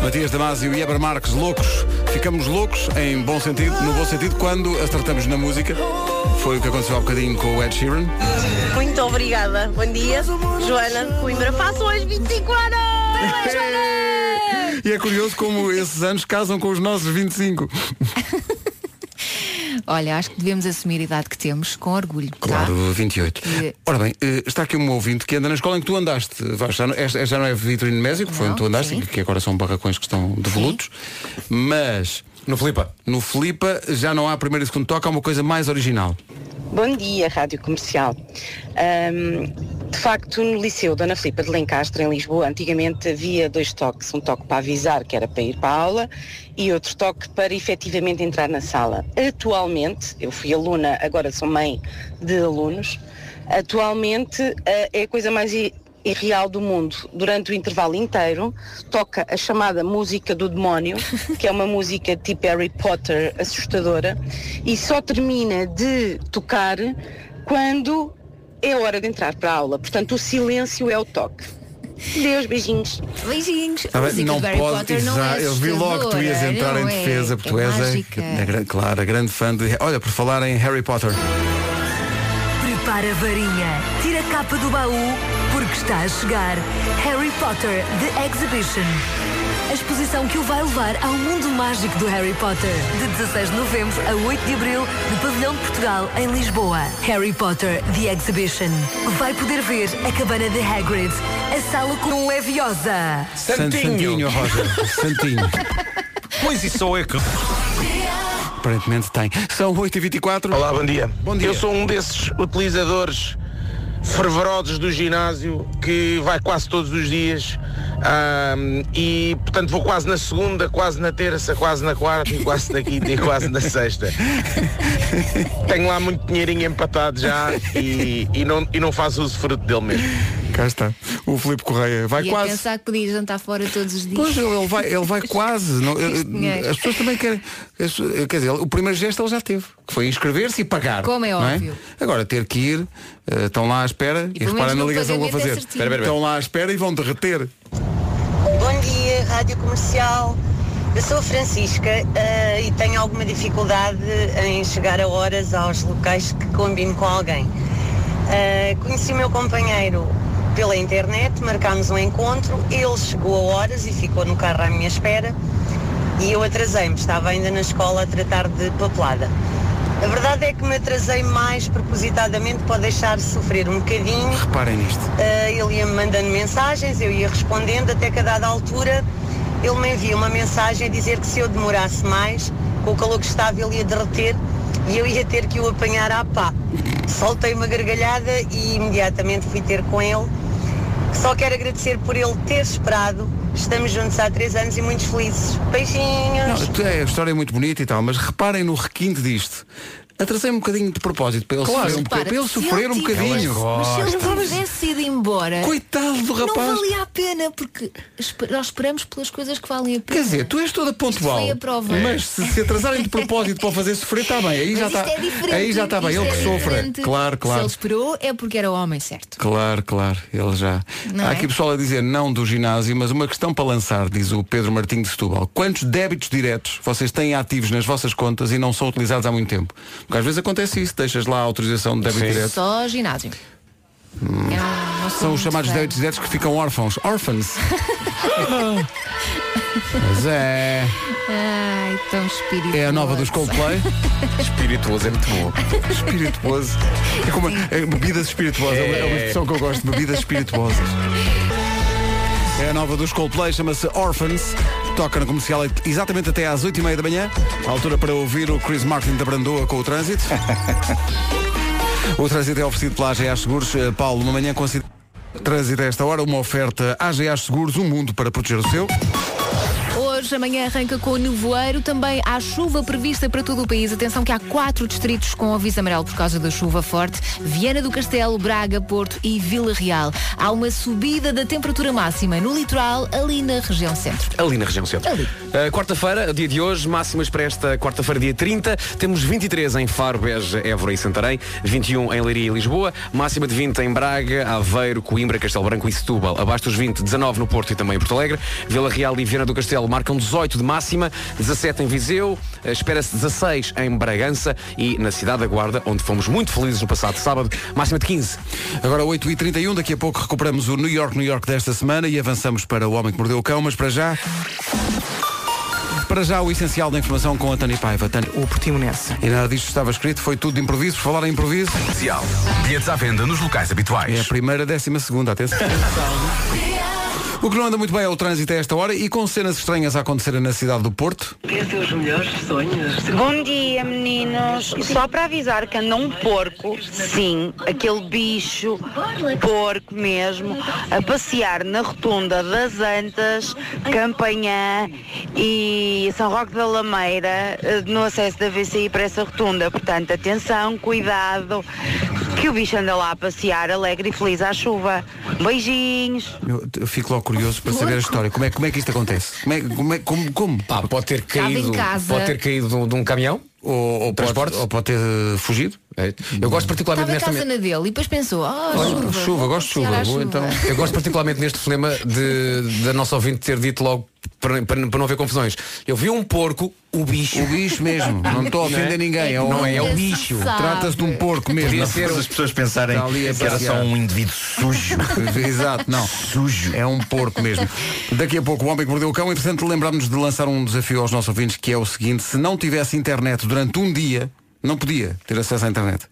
Matias Damasio e Eber Marques, loucos. Ficamos loucos, em bom sentido, no bom sentido, quando acertamos na música. Foi o que aconteceu há bocadinho com o Ed Sheeran. Muito obrigada. Bom dia, Joana Coimbra. Faço hoje 25 anos! E é curioso como esses anos casam com os nossos 25. Olha, acho que devemos assumir a idade que temos com orgulho. tá? Claro, 28. Que- Ora bem, eh, está aqui um ouvinte que anda na escola em que tu andaste. Vasco. Já não, esta, já não é Vitorino Mésio, que foi onde tu andaste, sim. que agora são barracões que estão devolutos. Mas. No Flipa. No Flipa já não há primeiro e segundo toque, há uma coisa mais original. Bom dia, Rádio Comercial. Ahm, de facto, no Liceu Dona Filipa de Lencastre, em Lisboa, antigamente havia dois toques. Um toque para avisar, que era para ir para a aula, e outro toque para efetivamente entrar na sala. Atualmente, eu fui aluna, agora sou mãe de alunos, atualmente ah, é a coisa mais i- irreal do mundo. Durante o intervalo inteiro, toca a chamada música do demónio, que é uma música tipo Harry Potter assustadora, e só termina de tocar quando é hora de entrar para a aula. Portanto, o silêncio é o toque. Deus, beijinhos. Beijinhos. Tá bem? não pode, Potter não é eu vi logo que tu ias entrar em é? defesa, porque tu é és a, mágica. a gran- claro, a grande fã de. Olha, por falar em Harry Potter. Prepara a varinha, tira a capa do baú, porque está a chegar Harry Potter The Exhibition. A exposição que o vai levar ao mundo mágico do Harry Potter. De 16 de novembro a 8 de abril, no Pavilhão de Portugal, em Lisboa. Harry Potter The Exhibition. Vai poder ver a cabana de Hagrid, a sala com Leviosa. Santinho, Roger. Santinho. Pois isso eu que. Aparentemente tem. São 8h24. Olá, bom dia. Bom dia. Eu sou um desses utilizadores fervorosos do ginásio que vai quase todos os dias ahm, e portanto vou quase na segunda, quase na terça, quase na quarta e quase na quinta e quase na sexta. Tenho lá muito dinheirinho empatado já e, e não, e não faço uso fruto dele mesmo. Cá está. O Filipe Correia vai e a quase. pensar que podia jantar fora todos os dias. Pois ele ele vai, ele vai quase. Não, as pessoas também querem. as quer dizer, o primeiro gesto ele já teve, que foi inscrever-se e pagar. Como é não óbvio. Agora ter que ir, eh, estão lá à espera e, pelo reparem na ligação que pagamento é fazer. certinho. Espera, espera, Estão lá à espera e vão derreter. Bom dia, Rádio Comercial. Eu sou a Francisca eh, e tenho alguma dificuldade em chegar a horas aos locais que combino com alguém. Eh, conheci o meu companheiro pela internet, marcámos um encontro, ele chegou a horas e ficou no carro à minha espera e eu atrasei-me, estava ainda na escola a tratar de papelada. A verdade é que me atrasei mais propositadamente para deixar sofrer um bocadinho Reparem nisto. Uh, ele ia-me mandando mensagens, eu ia respondendo, até que a dada altura ele me envia uma mensagem a dizer que se eu demorasse mais, com o calor que estava, ele ia derreter e eu ia ter que o apanhar à pá. Soltei uma gargalhada e imediatamente fui ter com ele. Só quero agradecer por ele ter esperado. Estamos juntos há três anos e muito felizes. Beijinhos! Não, é, a história é muito bonita e tal, mas reparem no requinte disto. Atrasei um bocadinho de propósito para ele Claro, sofrer um. Para ele sofrer um bocadinho. Mas se ele tivesse ido embora. Coitado do rapaz. Não valia a pena, porque nós esperamos pelas coisas que valem a pena. Quer dizer, tu és toda pontual. prova. Mas se se atrasarem de propósito para o fazer sofrer, está bem. Aí Mas já está. é aí já está bem. Ele é que sofre. diferente. Claro, Se claro. ele esperou é porque era o homem certo. Claro, claro, ele já. Não Há é? aqui pessoal a dizer não do ginásio, mas uma questão para lançar, diz o Pedro Martinho de Setúbal. Quantos débitos diretos vocês têm ativos nas vossas contas e não são utilizados há muito tempo? Porque às vezes acontece isso, deixas lá a autorização de débito direto. Só ginásio. não sou São os chamados fã. David Zetes que ficam órfãos. Orphans. Mas é. Ai, tão espirituoso. É a nova dos Coldplay. Espirituoso é muito bom. Espirituoso. É como é, bebidas espirituosas. É. uma- é uma expressão que eu gosto. Bebidas espirituosas. É a nova dos Coldplay, chama-se Orphans. Toca na comercial exatamente até às 8h30 da manhã. A altura para ouvir o Chris Martin da Brandoa com o trânsito. o trânsito é oferecido pela AGA Seguros. Eh, Paulo, uma manhã com Trânsito a esta hora, uma oferta AGA Seguros, um mundo para proteger o seu. Amanhã arranca com o nevoeiro. Também há chuva prevista para todo o país. Atenção que há quatro distritos com aviso amarelo por causa da chuva forte. Viana do Castelo, Braga, Porto e Vila Real. Há uma subida da temperatura máxima no litoral, ali na região centro. Ali na região centro. Uh, quarta-feira, dia de hoje, máximas para esta quarta-feira, dia 30. Temos 23 em Faro, Beja, Évora e Santarém, 21 em Leiria e Lisboa, máxima de 20 em Braga, Aveiro, Coimbra, Castelo Branco e Setúbal. Abaixo dos 20, 19 no Porto e também em Porto Alegre. Vila Real e Viana do Castelo marcam 18 de máxima, 17 em Viseu, uh, espera-se 16 em Bragança e na cidade da Guarda, onde fomos muito felizes no passado sábado, máxima de 15. Agora 8h31, daqui a pouco recuperamos o New York, New York desta semana e avançamos para o Homem que Mordeu o Cão, mas para já... Para já o essencial da informação com a Tânia Paiva. Tânia. O Portimonense. E nada disto estava escrito, foi tudo de improviso. Por falar em improviso, Comercial. Bilhetes à venda nos locais habituais. é a primeira, décima segunda, atenção. O que não anda muito bem é o trânsito a esta hora e com cenas estranhas a acontecerem na cidade do Porto. Quer os melhores sonhos? Bom dia, meninos. Só para avisar que anda um porco, sim, aquele bicho, porco mesmo, a passear na rotunda das Antas, Campanhã e São Roque da Lameira, eh, no acesso da VCI para essa rotunda. Portanto, atenção, cuidado, que o bicho anda lá a passear alegre e feliz à chuva. Beijinhos. Eu, eu fico logo curioso para saber a história. Como é, como é que isto acontece? Como é, como, é- como, como? Pá, pode ter caído, casa. pode ter caído de um- de um caminhão? Ou, ou, pode, ou pode ter fugido? É. Eu gosto particularmente Estava em nesta casa na dele e depois pensou, Olha, chuva, chuva, gosto de chuva, vou então. Eu gosto particularmente neste problema de, da nossa ouvinte ter dito logo para, para, para não haver confusões. Eu vi um porco, o bicho. O bicho mesmo. Não estou a Não é? ofender ninguém. É um, Não é, é o bicho. Trata-se de um porco mesmo. Podia ser as pessoas pensarem que era só um indivíduo sujo. Exato, não. Sujo. É um porco mesmo. Daqui a pouco o homem que mordeu o cão. Entretanto, lembramos de lançar um desafio aos nossos ouvintes que é o seguinte: se não tivesse internet durante um dia, não podia ter acesso à internet.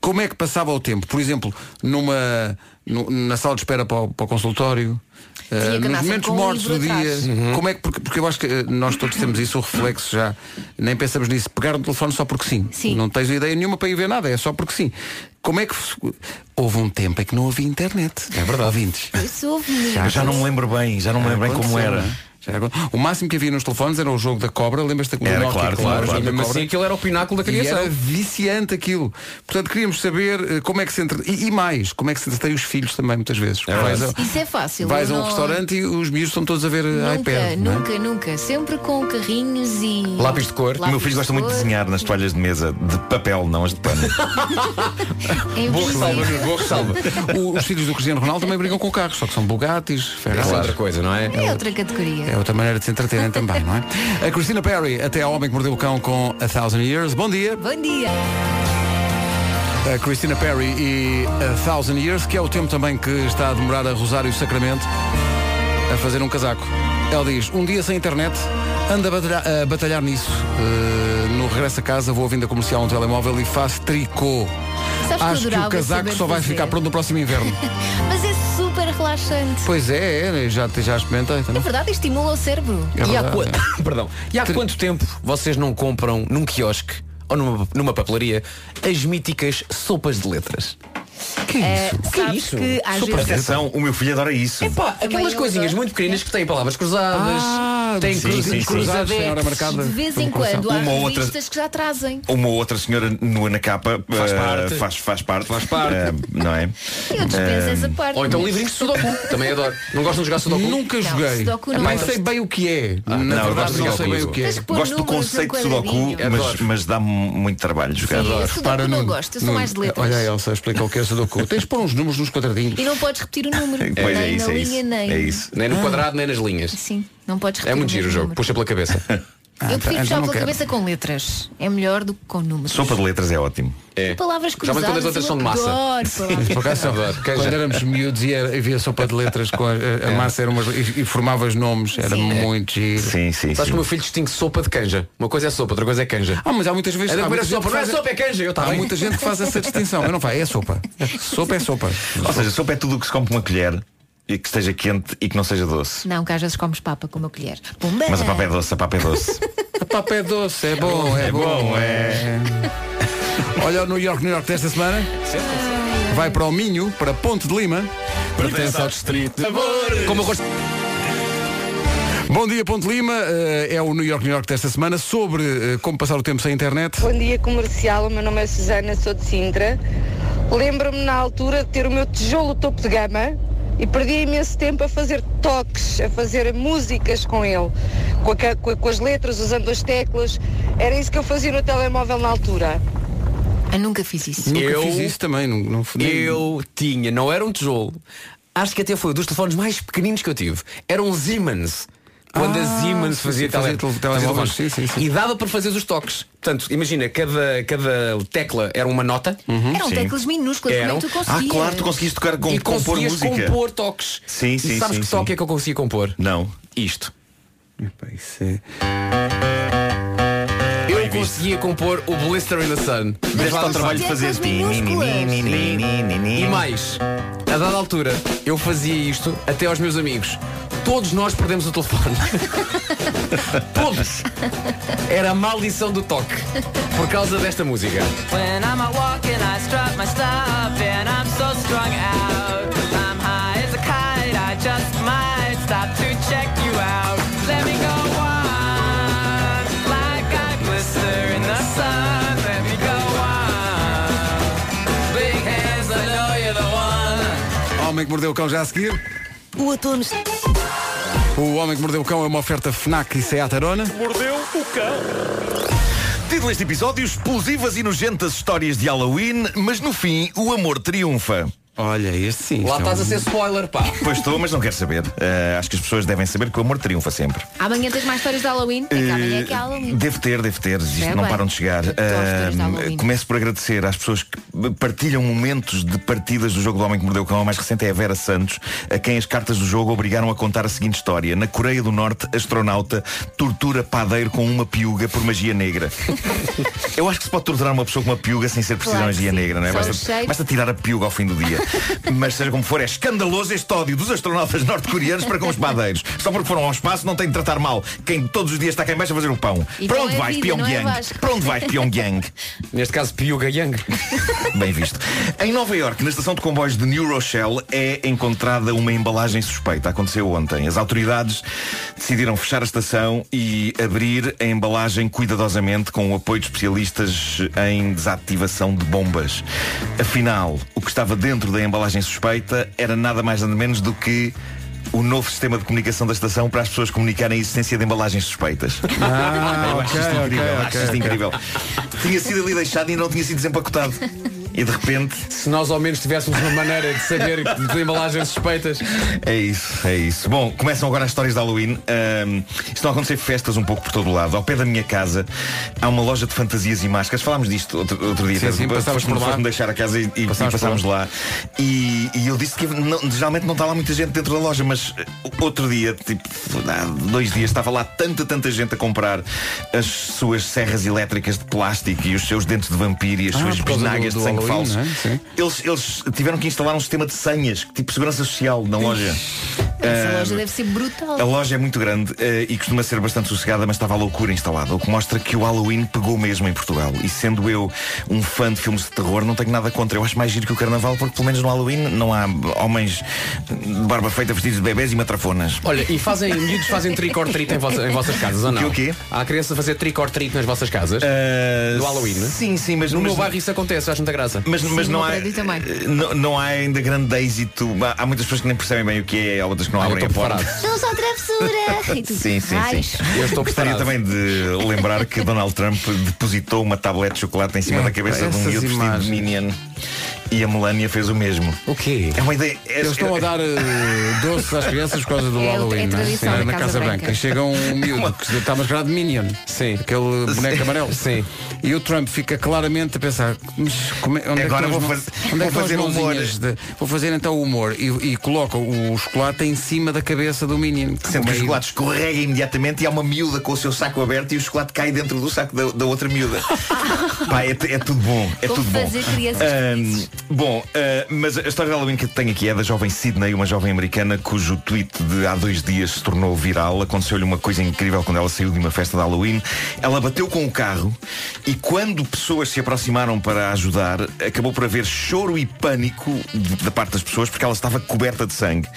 Como é que passava o tempo? Por exemplo, numa no- na sala de espera para o, para o consultório, andar nos momentos mortos do dia. atrás. Como é que porque, porque eu acho que eh, nós todos temos isso, o reflexo já, nem pensamos nisso. Pegar no telefone só porque sim. Sim. Não tens ideia nenhuma para ir ver nada, é só porque sim. Como é que houve um tempo em que não havia internet? É verdade. Ouvintes. Isso houve Eu já não me lembro bem, já não me lembro bem como era. É? O máximo que havia nos telefones era o jogo da cobra, lembras-te do Era, claro, que claro, claro. da Mas assim aquilo era o pináculo da E criação. era viciante aquilo. Portanto, queríamos saber eh, como é que se entre... e, e mais, como é que se entretém os filhos também, muitas vezes. vais a, Isso é fácil. vais a eu um não- restaurante e os miúdos estão todos a ver eh, Nunca, iPad. não é? nunca, nunca. Sempre com carrinhos e. Lápis de cor. O meu filho gosta muito de desenhar nas toalhas de mesa de papel, não as de pano. Em Boa ressalva, princípio. Nuno, boa ressalva. O- Os filhos do Cristiano Ronaldo também brigam com carros, só que são Bugattis, É Ferraris. outra coisa, não é? É outra categoria. É outra maneira de se entreterem também, não é? A Christina Perry, até ao Homem que Mordeu o Cão com A Thousand Years. Bom dia! Bom dia. A Christina Perry e A Thousand Years, que é o tempo também que está a demorar a Rosário Sacramento a fazer um casaco. Ela diz, um dia sem internet, anda a batalhar, a batalhar nisso. Uh, no regresso a casa vou ouvindo a comercial no telemóvel e faço tricô. Sabes que Acho que o adorava casaco só vai fazer. ficar pronto no próximo inverno. Mas é super relaxante. pois é, é já, já experimentei É também. verdade, estimula o cérebro. É E há, verdade, qua- é. Perdão. E há quanto tempo vocês não compram num quiosque ou numa, numa papelaria as míticas sopas de letras? Que É, O que é isso? que Presta vezes. Atenção, o meu filho adora isso. Epá, aquelas coisinhas muito pequeninas que têm palavras cruzadas, Ah, têm sim, cruz, sim, sim. Cruzados, hora cruzadetes. marcada. De vez em quando há Uma ou outra- revistas que já trazem. Uma ou outra senhora nua na capa Faz eh, parte. faz, faz parte. Faz parte. Eh, não é? Eu dispenso Eh, essa parte. Ou então livrinhos de Sudoku. Também adoro. Não gostam de jogar Sudoku? Nunca Não, joguei. Sudoku não gosto. sei bem o que é. Na não, eu verdade, gosto de não sei bem o que é. Gosto do conceito de Sudoku, mas, mas dá-me muito trabalho jogar. Sim, Para, não gosto, eu sou mais de letras. Olha Elsa, explica o que é Sudoku. Tens de pôr uns números nos quadradinhos. E não podes repetir o número. Pois é nem isso, na é linha, isso. nem. É isso. Nem no quadrado, nem nas linhas. Sim, não podes repetir É muito giro o jogo. número. Puxa pela cabeça. Ah, Eu então- prefiro então puxar não pela quero. cabeça com letras. É melhor do que com números. Sopa de letras é ótimo. É. Palavras cruzadas. quando as outras eu são de massa. Por acaso, quando éramos miúdos e havia sopa de letras com a, a- a massa era umas, e, e formavas nomes, era muito giro. Sim, sim, Sabes que o meu filho distingue sopa de canja. Uma coisa é sopa, outra coisa é canja. Ah, mas há muitas vezes. É há primeira muita sopa, não é sopa, é canja. Eu, tá Há muita gente que faz essa distinção. Eu não faço, é sopa. Sopa é sopa. Ou seja, sopa é tudo o que se come com uma colher e que esteja quente e que não seja doce. Não, que às vezes comes papa com uma colher. Pumba! Mas a papa é doce, a papa é doce. A papa é doce, é bom, é, É bom, bom, é. Olha o New York, New York desta semana. Vai para o Minho, para Ponte de Lima. Pertence ao distrito. Como eu gosto. Bom dia, Ponte de Lima. Eh, é o New York, New York desta semana sobre eh, como passar o tempo sem internet. Bom dia comercial, o meu nome é Susana, sou de Sintra. Lembro-me na altura de ter o meu tijolo topo de gama e perdi imenso tempo a fazer toques, a fazer músicas com ele, com, a com com as letras, usando as teclas. Era isso que eu fazia no telemóvel na altura. Eu nunca fiz isso. Nunca Eu- fiz isso também. Não, não, nem- Eu tinha, não era um tijolo. Acho que até foi um dos telefones mais pequeninos que eu tive. Era um Siemens. Quando Ah, a Siemens fazia, fazia tele- tele- telemóveis, fazia sim, sim, sim. E dava para fazer os toques. Portanto, imagina, cada, cada tecla era uma nota. Eram Sim. teclas minúsculas, como é Eram. que tu Ah, conseguias? claro, tu conseguiste tocar com e compor conseguias música. compor toques. Sim, e sim, sabes sim, que sim. toque é que eu conseguia compor? Não. Isto. Epá, isso é- Eu conseguia compor o Blister in the Sun. Deste ao trabalho de fazer E mais, a dada altura, eu fazia isto até aos meus amigos. Todos nós perdemos o telefone. Todos. Era a maldição do toque. Por causa desta música. When I'm walking, I strut my stuff and I'm so strung out. I'm high as a kite, I just might stop to Homem que mordeu o cão já a seguir. O outono. O Homem que Mordeu o Cão é uma oferta FNAC e Seat Arona. Mordeu o cão. Título deste episódio: Explosivas e nojentas histórias de Halloween, mas no fim o amor triunfa. Olha, este sim. Lá é estás um- a ser spoiler, pá. Pois estou, mas não quero saber. Uh, acho que as pessoas devem saber que o amor triunfa sempre. Amanhã tens mais histórias de Halloween? É que amanhã é que é Halloween. Devo ter, devo ter. Isto É não bem. param de chegar. De Halloween. começo por agradecer às pessoas que partilham momentos de partidas do jogo do Homem que Mordeu o Cão. A mais recente é a Vera Santos, a quem as cartas do jogo obrigaram a contar a seguinte história. Na Coreia do Norte, astronauta tortura padeiro com uma piuga por magia negra. Eu acho que se pode torturar uma pessoa com uma piuga sem ser preciso Claro magia sim. negra, não é? Basta, basta tirar a piuga ao fim do dia. Mas seja como for, é escandaloso este ódio dos astronautas norte-coreanos para com os padeiros. Só porque foram ao espaço não tem de tratar mal quem todos os dias está cá em baixo a fazer o pão. Então para onde é vais, vida, é, Pyongyang? Vasco? para onde vais, Pyongyang? Neste caso, Pyuga Yang. Bem visto. Em Nova York, na estação de comboios de New Rochelle, é encontrada uma embalagem suspeita. Aconteceu ontem. As autoridades decidiram fechar a estação e abrir a embalagem cuidadosamente com o apoio de especialistas em desativação de bombas. Afinal, o que estava dentro da embalagem suspeita era nada mais nada menos do que o novo sistema de comunicação da estação para as pessoas comunicarem a existência de embalagens suspeitas. Ah, Eu acho ok, isto incrível, ok, acho ok, isto incrível. Tinha sido ali deixado e não tinha sido desempacotado. E de repente. Se nós ao menos tivéssemos uma maneira de saber de embalagens suspeitas. É isso, é isso. Bom, começam agora as histórias de Halloween. Ahm, estão a acontecer festas um pouco por todo o lado. Ao pé da minha casa há uma loja de fantasias e máscaras. Falámos disto outro, outro dia. Sim, sim, passavas por lá. foste-me deixar a casa e, e- Passámos passámos lá. E, e eu disse que não- geralmente não está lá muita gente dentro da loja, mas outro dia, tipo, há dois dias, estava lá tanta, tanta gente a comprar as suas serras elétricas de plástico e os seus dentes de vampiro e as Ah, suas bisnagas de sangue falso. é? Eles, eles tiveram que instalar um sistema de senhas, tipo segurança social na loja. Essa Ah, loja deve ser brutal. a loja é muito grande eh, e costuma ser bastante sossegada, mas estava a loucura instalada, o que mostra que o Halloween pegou mesmo em Portugal. E sendo eu um fã de filmes de terror, não tenho nada contra. Eu acho mais giro que o Carnaval, porque pelo menos no Halloween não há homens de barba feita vestidos de bebés e matrafonas. Olha, e fazem, miúdos fazem trick or treat em, vossa- em vossas casas, ou não? O quê, o quê? Há crianças a fazer trick or treat nas vossas casas? no Halloween? Sim, sim, mas No mas- meu bairro isso acontece, acho muita graça. Mas, mas Sim, não, no há, eh, não, não há ainda grande êxito. Há, muitas pessoas que nem percebem bem o que é, há outras que não Ah, abrem a porta. Sou só travessura. Sim, sim, "Ai, sim. Eu estou Gostaria também de lembrar que Donald Trump depositou uma tablete de chocolate em cima É, da cabeça de um miúdo vestido de. Minion. E a Melania fez o mesmo. O quê? É uma ideia. é- Eles estão a dar eh, doces às crianças por causa do É- é Halloween, tradição é? da na Casa Casa Branca. Branca. E chega um miúdo que está mascarado de Minion. Sim. Aquele boneco amarelo. Sim. E o Trump fica claramente a pensar, mas como é- onde Agora é que vou as faz- mãos- onde é que vou estão as fazer humor. de- Vou fazer então o humor. E, e coloca o chocolate em cima da cabeça do Minion. Sendo que o chocolate escorrega imediatamente e há uma miúda com o seu saco aberto e o chocolate cai dentro do saco da, da outra miúda. Pá, é, é tudo bom. É Como tudo bom. Bom, ah, mas a história de Halloween que tenho aqui é da jovem Sydney, uma jovem americana cujo tweet de há dois dias se tornou viral. Aconteceu-lhe uma coisa incrível quando ela saiu de uma festa de Halloween. Ela bateu com o carro e quando pessoas se aproximaram para ajudar, acabou por haver choro e pânico da parte das pessoas porque ela estava coberta de sangue.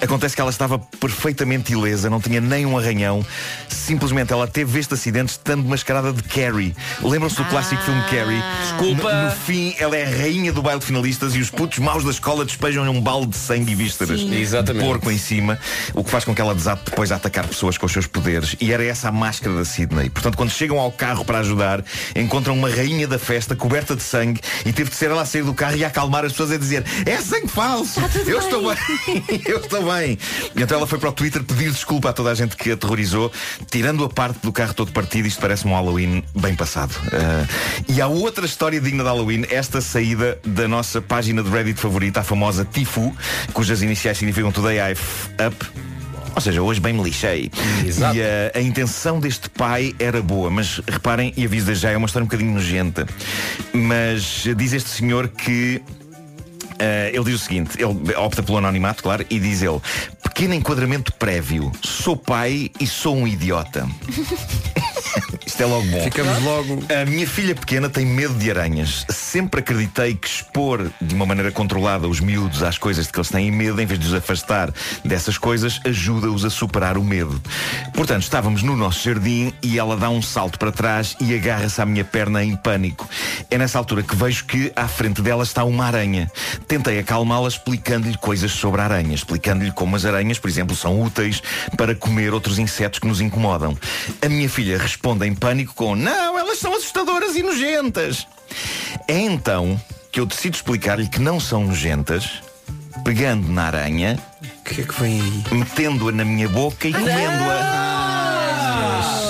Acontece que ela estava perfeitamente ilesa, não tinha nem um arranhão. Simplesmente ela teve este acidente estando mascarada de Carrie. Lembram-se do clássico filme Carrie? Desculpa. No, no fim, ela é a rainha do baile de finalistas e os putos maus da escola despejam-lhe um balde de sangue e vísceras. Sim. Exatamente. Porco em cima, o que faz com que ela desate depois a atacar pessoas com os seus poderes. E era essa a máscara da Sydney. Portanto, quando chegam ao carro para ajudar, encontram uma rainha da festa coberta de sangue e teve de ser ela a sair do carro e a acalmar as pessoas a dizer é sangue falso, eu estou bem, eu estou bem. E então ela foi para o Twitter pedir desculpa a toda a gente que a aterrorizou, tirando a parte do carro todo partido. Isto parece um Halloween bem passado. Ah, e há outra história digna de Halloween, esta saída da nossa página de Reddit favorita, a famosa Tifu, cujas iniciais significam Today I've Up. Ou seja, hoje bem me lixei. Exato. E a, a intenção deste pai era boa, mas reparem, e aviso já, é uma história um bocadinho nojenta. Mas diz este senhor que Uh, ele diz o seguinte, ele opta pelo anonimato, claro, e diz ele, pequeno enquadramento prévio, sou pai e sou um idiota. Isto é logo bom. Ficamos logo. A minha filha pequena tem medo de aranhas. Sempre acreditei que expor de uma maneira controlada os miúdos às coisas de que eles têm medo, em vez de os afastar dessas coisas, ajuda-os a superar o medo. Portanto, estávamos no nosso jardim e ela dá um salto para trás e agarra-se à minha perna em pânico. É nessa altura que vejo que à frente dela está uma aranha. Tentei acalmá-la explicando-lhe coisas sobre a aranha, explicando-lhe como as aranhas, por exemplo, são úteis para comer outros insetos que nos incomodam. A minha filha responde em pânico com Não, elas são assustadoras e nojentas. É então que eu decido explicar-lhe que não são nojentas, pegando na aranha, que é que vem aí? metendo-a na minha boca e comendo-a.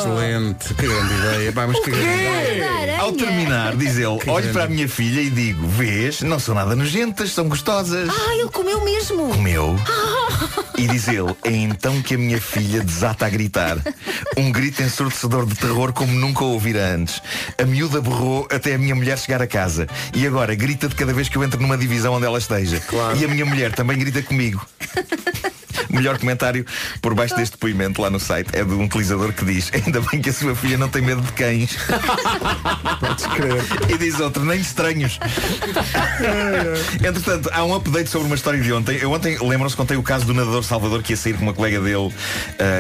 Excelente, que grande ideia. Pá, mas que grande ideia. Ao terminar, diz ele, Que olho grande. para a minha filha e digo, vês, não são nada nojentas, são gostosas. Ah, ele comeu mesmo. Comeu. E diz ele, é então que a minha filha desata a gritar. Um grito ensurdecedor de terror como nunca ouvira antes. A miúda berrou até a minha mulher chegar a casa. E agora grita de cada vez que eu entro numa divisão onde ela esteja. E a minha mulher também grita comigo. O melhor comentário por baixo deste depoimento lá no site é de um utilizador que diz Ainda bem que a sua filha não tem medo de cães Podes crer. E diz outro, nem de estranhos Entretanto, há um update sobre uma história de ontem Eu ontem, lembram-se, contei o caso do nadador Salvador Que ia sair com uma colega dele uh,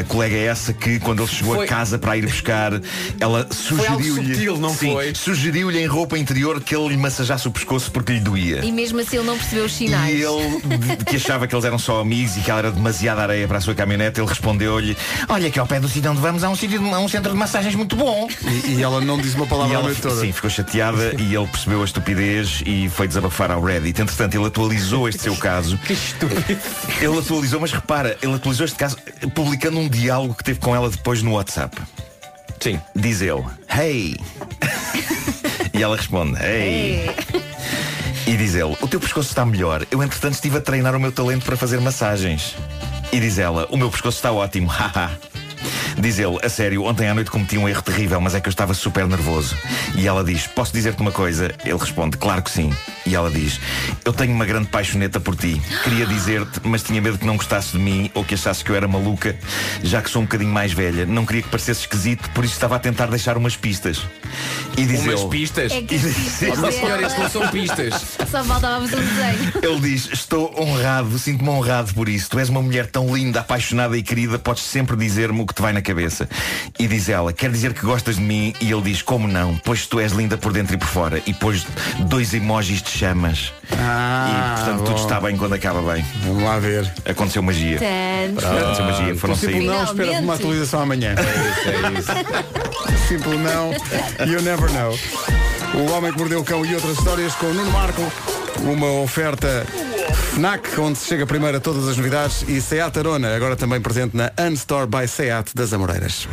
Colega essa que quando ele chegou Foi- a casa para ir buscar Ela sugeriu-lhe? Sugeriu-lhe em roupa interior que ele lhe massajasse o pescoço porque lhe doía E mesmo assim ele não percebeu os sinais. e ele, que achava que eles eram só amigos e que ela era demasiada areia para a sua caminhonete, ele respondeu-lhe: Olha, que ao pé do sítio onde vamos há um, sítio de- há um centro de massagens muito bom. E, e ela não diz uma palavra a ela toda. sim, ficou chateada e ele percebeu a estupidez e foi desabafar ao Reddit. Entretanto, ele atualizou este seu caso. Que estúpido. Ele atualizou, mas repara, ele atualizou este caso publicando um diálogo que teve com ela depois no WhatsApp. Sim. Diz ele, hey! e ela responde, hey! E diz ele, o teu pescoço está melhor. Eu, entretanto, estive a treinar o meu talento para fazer massagens. E diz ela, o meu pescoço está ótimo, haha. Diz ele, a sério, ontem à noite cometi um erro terrível, mas é que eu estava super nervoso. E ela diz, posso dizer-te uma coisa? Ele responde, claro que sim. E ela diz, eu tenho uma grande paixoneta por ti. Queria dizer-te, mas tinha medo que não gostasses de mim ou que achasses que eu era maluca, já que sou um bocadinho mais velha. Não queria que parecesse esquisito, por isso estava a tentar deixar umas pistas. E diz Umas ele, pistas? É que Oh, é senhora, isto não são pistas. Só faltava fazer um desenho. Ele diz, estou honrado, sinto-me honrado por isso. Tu és uma mulher tão linda, apaixonada e querida, podes sempre dizer-me o que te vai na cabeça. E diz ela, quer dizer que gostas de mim? E ele diz, como não? Pois tu és linda por dentro e por fora. E pôs dois emojis de chamas. Ah, e portanto tudo bom. está bem quando acaba bem. Vamos lá ver. Aconteceu magia. Tanto. Aconteceu magia, foram O simples sair. não espera por uma atualização amanhã. É isso. Simples não, you never know. O Homem que Mordeu o Cão e outras histórias com o Nuno Marco Uma oferta FNAC, onde se chega primeiro a todas as novidades, e Seat Arona, agora também presente na Unstore by Seat das Amoreiras.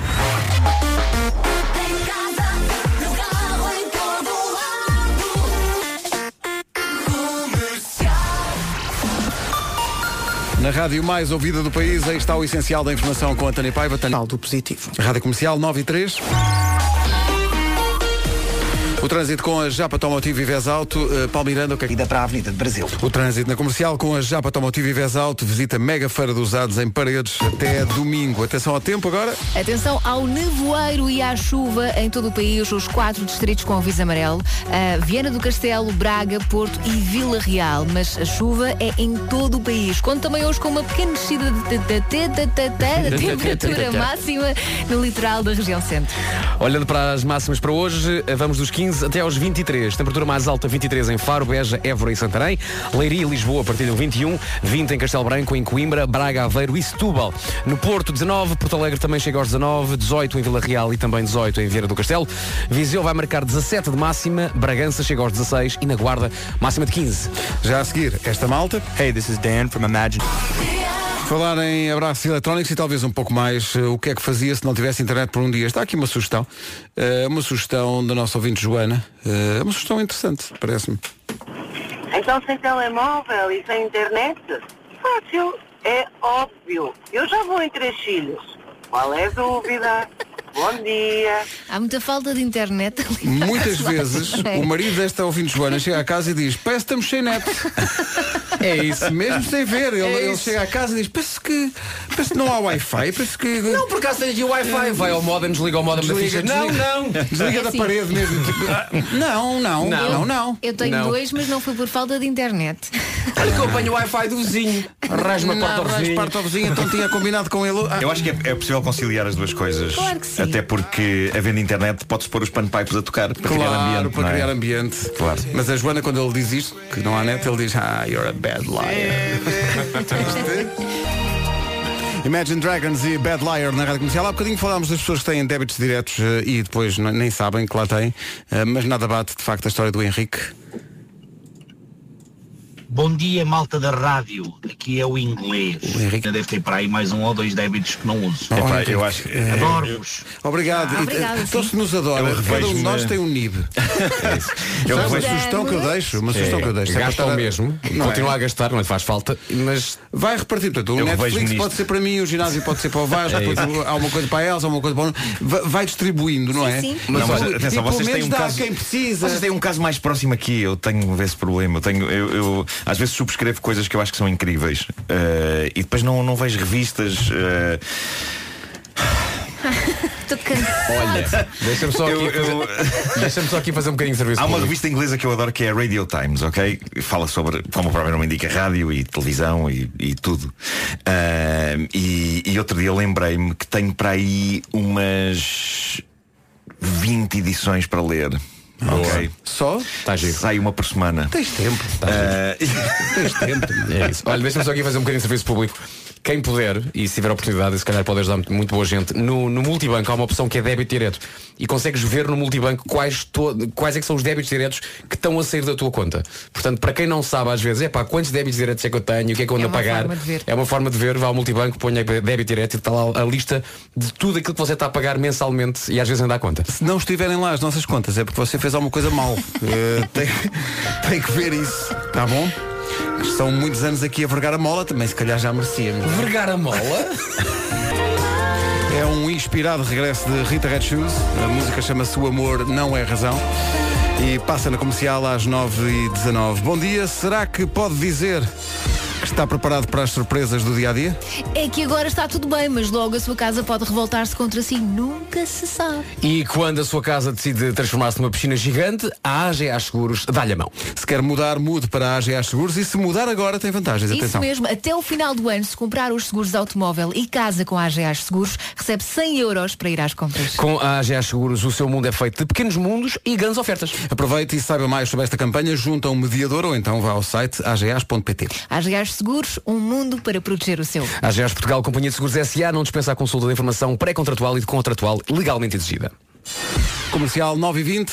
Na rádio mais ouvida do país, aí está o essencial da informação com a Tânia Paiva. Tânia... do positivo. Rádio Comercial 9 e 3. O trânsito com a Japa Automotivo e Vez Alto, uh, Palmiranda, o que é que... Ida para a Avenida de Brasil. O trânsito na comercial com a Japa Automotivo e Vez Alto, visita Mega Feira dos Usados em Paredes até domingo. Atenção ao tempo agora. Atenção ao nevoeiro e à chuva em todo o país, os quatro distritos com aviso amarelo, uh, Viana do Castelo, Braga, Porto e Vila Real. Mas a chuva é em todo o país. Conto também hoje com uma pequena descida de da temperatura máxima no litoral da região centro. Olhando para as máximas para hoje, eh, vamos dos 15 até aos 23. Temperatura mais alta 23 em Faro, Beja, Évora e Santarém. Leiria e Lisboa a partir do 21. 20 em Castelo Branco, em Coimbra, Braga, Aveiro e Setúbal. No Porto 19, Porto Alegre também chega aos 19, 18 em Vila Real e também 18 em Vieira do Castelo. Viseu vai marcar 17 de máxima, Bragança chega aos 16 e na Guarda máxima de 15. Já a seguir, esta malta. Hey, this is Dan from Imagine. Falar em abraços eletrónicos e talvez um pouco mais eh, o que é que fazia se não tivesse internet por um dia. Está aqui uma sugestão. Eh, uma sugestão da nossa ouvinte Joana. Eh, uma sugestão interessante, parece-me. Então sem telemóvel e sem internet? Fácil, é óbvio. Eu já vou em três filhos. Qual é a dúvida? Bom dia. Há muita falta de internet ali. Muitas vezes É. o marido desta ouvinte Joana chega a casa e diz parece que estamos sem net. É isso, mesmo sem ver. Ele, É ele chega a casa e diz parece que, parece que não há Wi-Fi, parece que. Não, por acaso tem aqui o Wi-Fi. Vai ao modem, desliga o modem da Desliga, ficha. Não, desliga. não. Desliga É da assim. parede mesmo. tipo, ah, não, não, não, não. Eu tenho Não. dois, mas não foi por falta de internet. Olha que eu apanho o Wi-Fi do vizinho. Uma Não, porta ao vizinho. parte ao vizinho, então tinha combinado com ele. Ah, Eu acho que é, é possível conciliar as duas coisas. Claro que sim. Até porque, havendo internet, pode-se pôr os panpipes a tocar para criar Claro, ambiente. para é? criar ambiente. Claro. Mas a Joana, quando ele diz isto, que não há net, ele diz, ah, you're a bad liar. Imagine Dragons e Bad Liar na rádio comercial. Há bocadinho falámos das pessoas que têm débitos diretos eh, e depois nem sabem que lá têm, eh, mas nada bate de facto a história do Henrique. Bom dia, malta da rádio. Aqui é o inglês. Henrique. Deve ter para aí mais um ou dois débitos que não uso. Epá, eu acho que- eh, Adoro-vos. Obrigado. Ah, E, Então sim. se nos adora, cada um de nós tem um NIB. É isso. Eu Sabe uma revejo- sugestão que eu deixo, uma sugestão que eu deixo. É Gasta estar o mesmo, Não é? continua a gastar, não lhe faz falta, mas Vai repartir, portanto, o Eu Netflix pode ser para mim, o ginásio pode ser para o Vasco, É depois há uma coisa para a Elsa, há uma coisa para o vai, vai distribuindo, não é? sim. Não, mas atenção, pelo vocês têm menos um dá a caso. quem precisa. Vocês têm um caso mais próximo aqui. Eu tenho esse problema. Eu tenho, eu às vezes subscrevo coisas que eu acho que são incríveis eh, e depois não, não vejo revistas. cansada. olha, deixa-me só, Eu- aqui fazer- deixa-me só aqui fazer um bocadinho de serviço Há uma revista inglesa que eu adoro que é a Radio Times, ok? Fala sobre, como o próprio nome indica, rádio e televisão e, e tudo. Ah, e, e outro dia lembrei-me que tenho para aí umas 20 edições para ler. Ok? Só? Tá giro. Sai uma por semana. Tens tempo. Ah, Tens tempo. É isso. Olha, deixa-me só aqui fazer um bocadinho de serviço público. Quem puder, e se tiver oportunidade, e se calhar pode ajudar muito, muito boa gente, no, no multibanco há uma opção que é débito direto. E consegues ver no multibanco quais, to- quais é que são os débitos diretos que estão a sair da tua conta. Portanto, para quem não sabe, às vezes, é pá, quantos débitos diretos é que eu tenho, o que é que eu ando É a uma pagar. forma de ver. É uma forma de ver, vá ao multibanco, ponha débito direto e está lá a lista de tudo aquilo que você está a pagar mensalmente e às vezes anda à conta. Se não estiverem lá as nossas contas, é porque você fez alguma coisa mal. Eh, tem, tem que ver isso. Tá bom? São muitos anos aqui a vergar a mola, também se calhar já merecíamos. Vergar a mola? É um inspirado regresso de Rita Red Shoes. A música chama-se O Amor Não É Razão. E passa na comercial às 9h19. Bom dia, será que pode dizer está preparado para as surpresas do dia a dia? É que agora está tudo bem, mas logo a sua casa pode revoltar-se contra si. Nunca se sabe. E quando a sua casa decide transformar-se numa piscina gigante, a AGA Seguros dá-lhe a mão. Se quer mudar, mude para a AGA Seguros e se mudar agora tem vantagens. Isso Atenção. mesmo, até o final do ano, se comprar os seguros de automóvel e casa com a AGA Seguros, recebe 100 euros para ir às compras. Com a AGA Seguros, o seu mundo é feito de pequenos mundos e grandes ofertas. Aproveite e saiba mais sobre esta campanha junto a um mediador ou então vá ao site agas.pt. Seguros, um mundo para proteger o seu. A AGAs Portugal, Companhia de Seguros SA, não dispensa a consulta de informação pré-contratual e de contratual legalmente exigida. Comercial 9 e 20.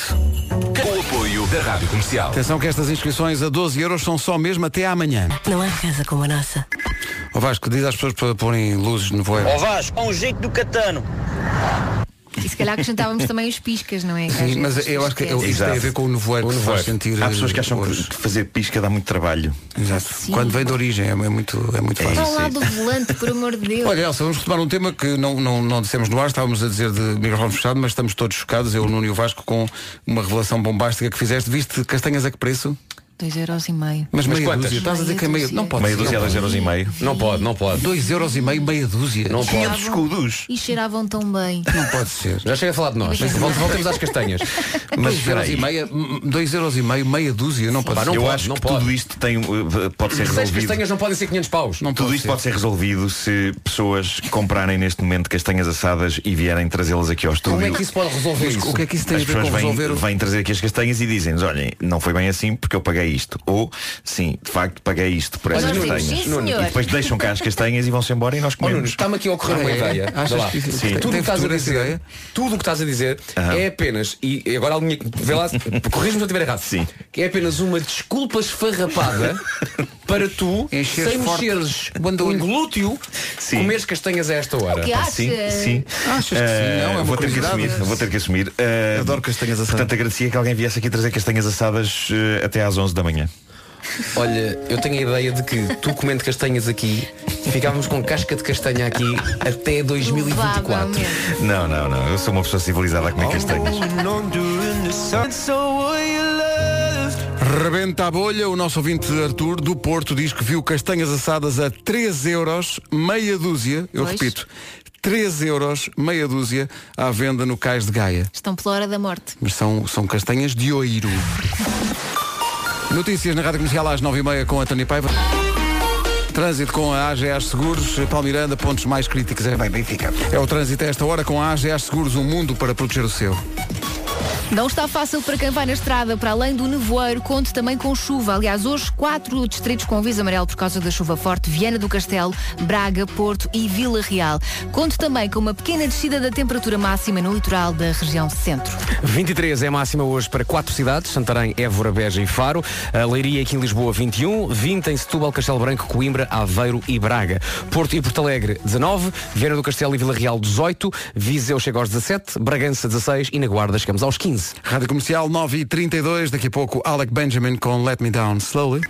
Com o apoio da Rádio Comercial. Atenção que estas inscrições a 12 euros são só mesmo até amanhã. Não há casa como a nossa. O Vasco, diz às pessoas para porem luzes no voeiro. Ó Vasco, um jeito do catano. E se calhar acrescentávamos também os piscas, não é? Sim, mas eu acho que eu- isto tem a ver com o nevoeiro que faz sentir. Há pessoas que acham que fazer pisca dá muito trabalho. Exato. Quando vem de origem é, é muito, é muito fácil. Está ao lado do volante, por amor de Deus. Olha, Elsa, vamos retomar um tema que não, não, não dissemos no ar, estávamos a dizer de microfone fechado, mas estamos todos chocados, eu, o Nuno e o Vasco, com uma revelação bombástica que fizeste. Viste castanhas a que preço? Dois euros e meio. Mas, Mas meia quantas? dúzia. Estás a dizer que é meia. Não pode Meia ser, dúzia é não dois pode. euros e meio. Não pode, não pode. Dois euros e meio, meia dúzia. Não pode. 500 escudos. E cheiravam tão bem. Não pode ser. Já chega a falar de nós. Mas- Vol- Voltemos às castanhas. Mas Mas dois euros espera e meia, hum, dois euros e meio, meia dúzia, não pode Pá, ser. não eu pode, acho não que pode. tudo isto tem, uh, pode ser Seis resolvido. castanhas não podem ser 500 paus. Não Tudo pode isto ser. pode ser resolvido se pessoas comprarem neste momento castanhas assadas e vierem trazê-las aqui ao estúdio. Como é que isso pode resolver Mas isso? o que é que isso tem As a ver com pessoas vêm, resolver? o- vêm trazer aqui as castanhas e dizem-nos, olhem, não foi bem assim porque eu paguei isto. Ou, sim, de facto paguei isto por essas castanhas. e depois deixam cá as castanhas e vão-se embora e nós comemos. está-me aqui a ocorrer uma Ah, é? ideia. Tudo o que estás a dizer, ideia? tudo o que estás a dizer é apenas, e agora a linha, vê lá, corrige-me se eu estiver errado. Sim. Que é apenas uma desculpa esfarrapada para tu, Encheres sem forte mexeres o bandolho. um glúteo, Sim. comeres castanhas a esta hora. Que achas? Sim, sim. Achas que sim? Não, é uma vou ter que curiosidade. assumir, vou ter que assumir. Eh, Adoro castanhas assadas. Portanto, agradecia que alguém viesse aqui trazer castanhas assadas eh, até às 11 da manhã. Olha, eu tenho a ideia de que tu comendo castanhas aqui, ficávamos com casca de castanha aqui até 2024. Provavelmente. Não, não, não. Eu sou uma pessoa civilizada a comer castanhas. Rebenta a bolha, o nosso ouvinte Arthur do Porto diz que viu castanhas assadas a 3 euros, meia dúzia, eu Pois. repito, 3 euros, meia dúzia, à venda no Cais de Gaia. Estão pela hora da morte. Mas são, são castanhas de oiro. Notícias na Rádio Comercial às 9h30 com a Tânia Paiva. Trânsito com a AGA Seguros, Palmiranda, pontos mais críticos. É bem, Benfica. É o trânsito a esta hora com a AGA Seguros, um mundo para proteger o seu. Não está fácil para quem vai na estrada, para além do nevoeiro, conte também com chuva. Aliás, hoje, quatro distritos com aviso amarelo por causa da chuva forte: Viana do Castelo, Braga, Porto e Vila Real. Conte também com uma pequena descida da temperatura máxima no litoral da região centro. 23 é máxima hoje para quatro cidades, Santarém, Évora, Beja e Faro. A Leiria aqui em Lisboa 21, 20 em Setúbal, Castelo Branco, Coimbra, Aveiro e Braga. Porto e Porto Alegre 19, Viana do Castelo e Vila Real 18, Viseu chega aos 17, Bragança 16 e na Guarda chegamos aos 15. Rádio Comercial 9h32, daqui a pouco Alec Benjamin com Let Me Down Slowly.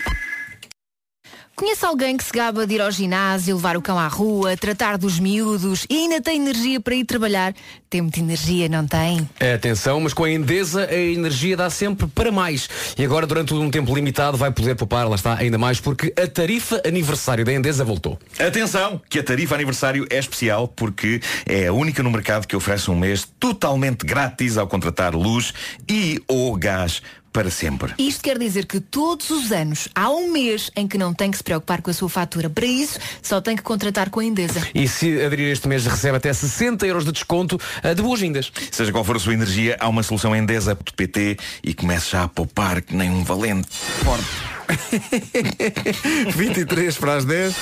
Conhece alguém que se gaba de ir ao ginásio, levar o cão à rua, tratar dos miúdos e ainda tem energia para ir trabalhar? Tem muita energia, não tem? Atenção, mas com a Endesa a energia dá sempre para mais. E agora, durante um tempo limitado, vai poder poupar, lá está, ainda mais, porque a tarifa aniversário da Endesa voltou. Atenção, que a tarifa aniversário é especial porque é a única no mercado que oferece um mês totalmente grátis ao contratar luz e ou gás para sempre. Isto quer dizer que todos os anos há um mês em que não tem que se preocupar com a sua fatura. Para isso, só tem que contratar com a Endesa. E se aderir este mês recebe até 60 euros de desconto eh, de boas-vindas. Seja qual for a sua energia, há uma solução Endesa.pt e comece já a poupar que nem um valente. Forte. 23 para as 10.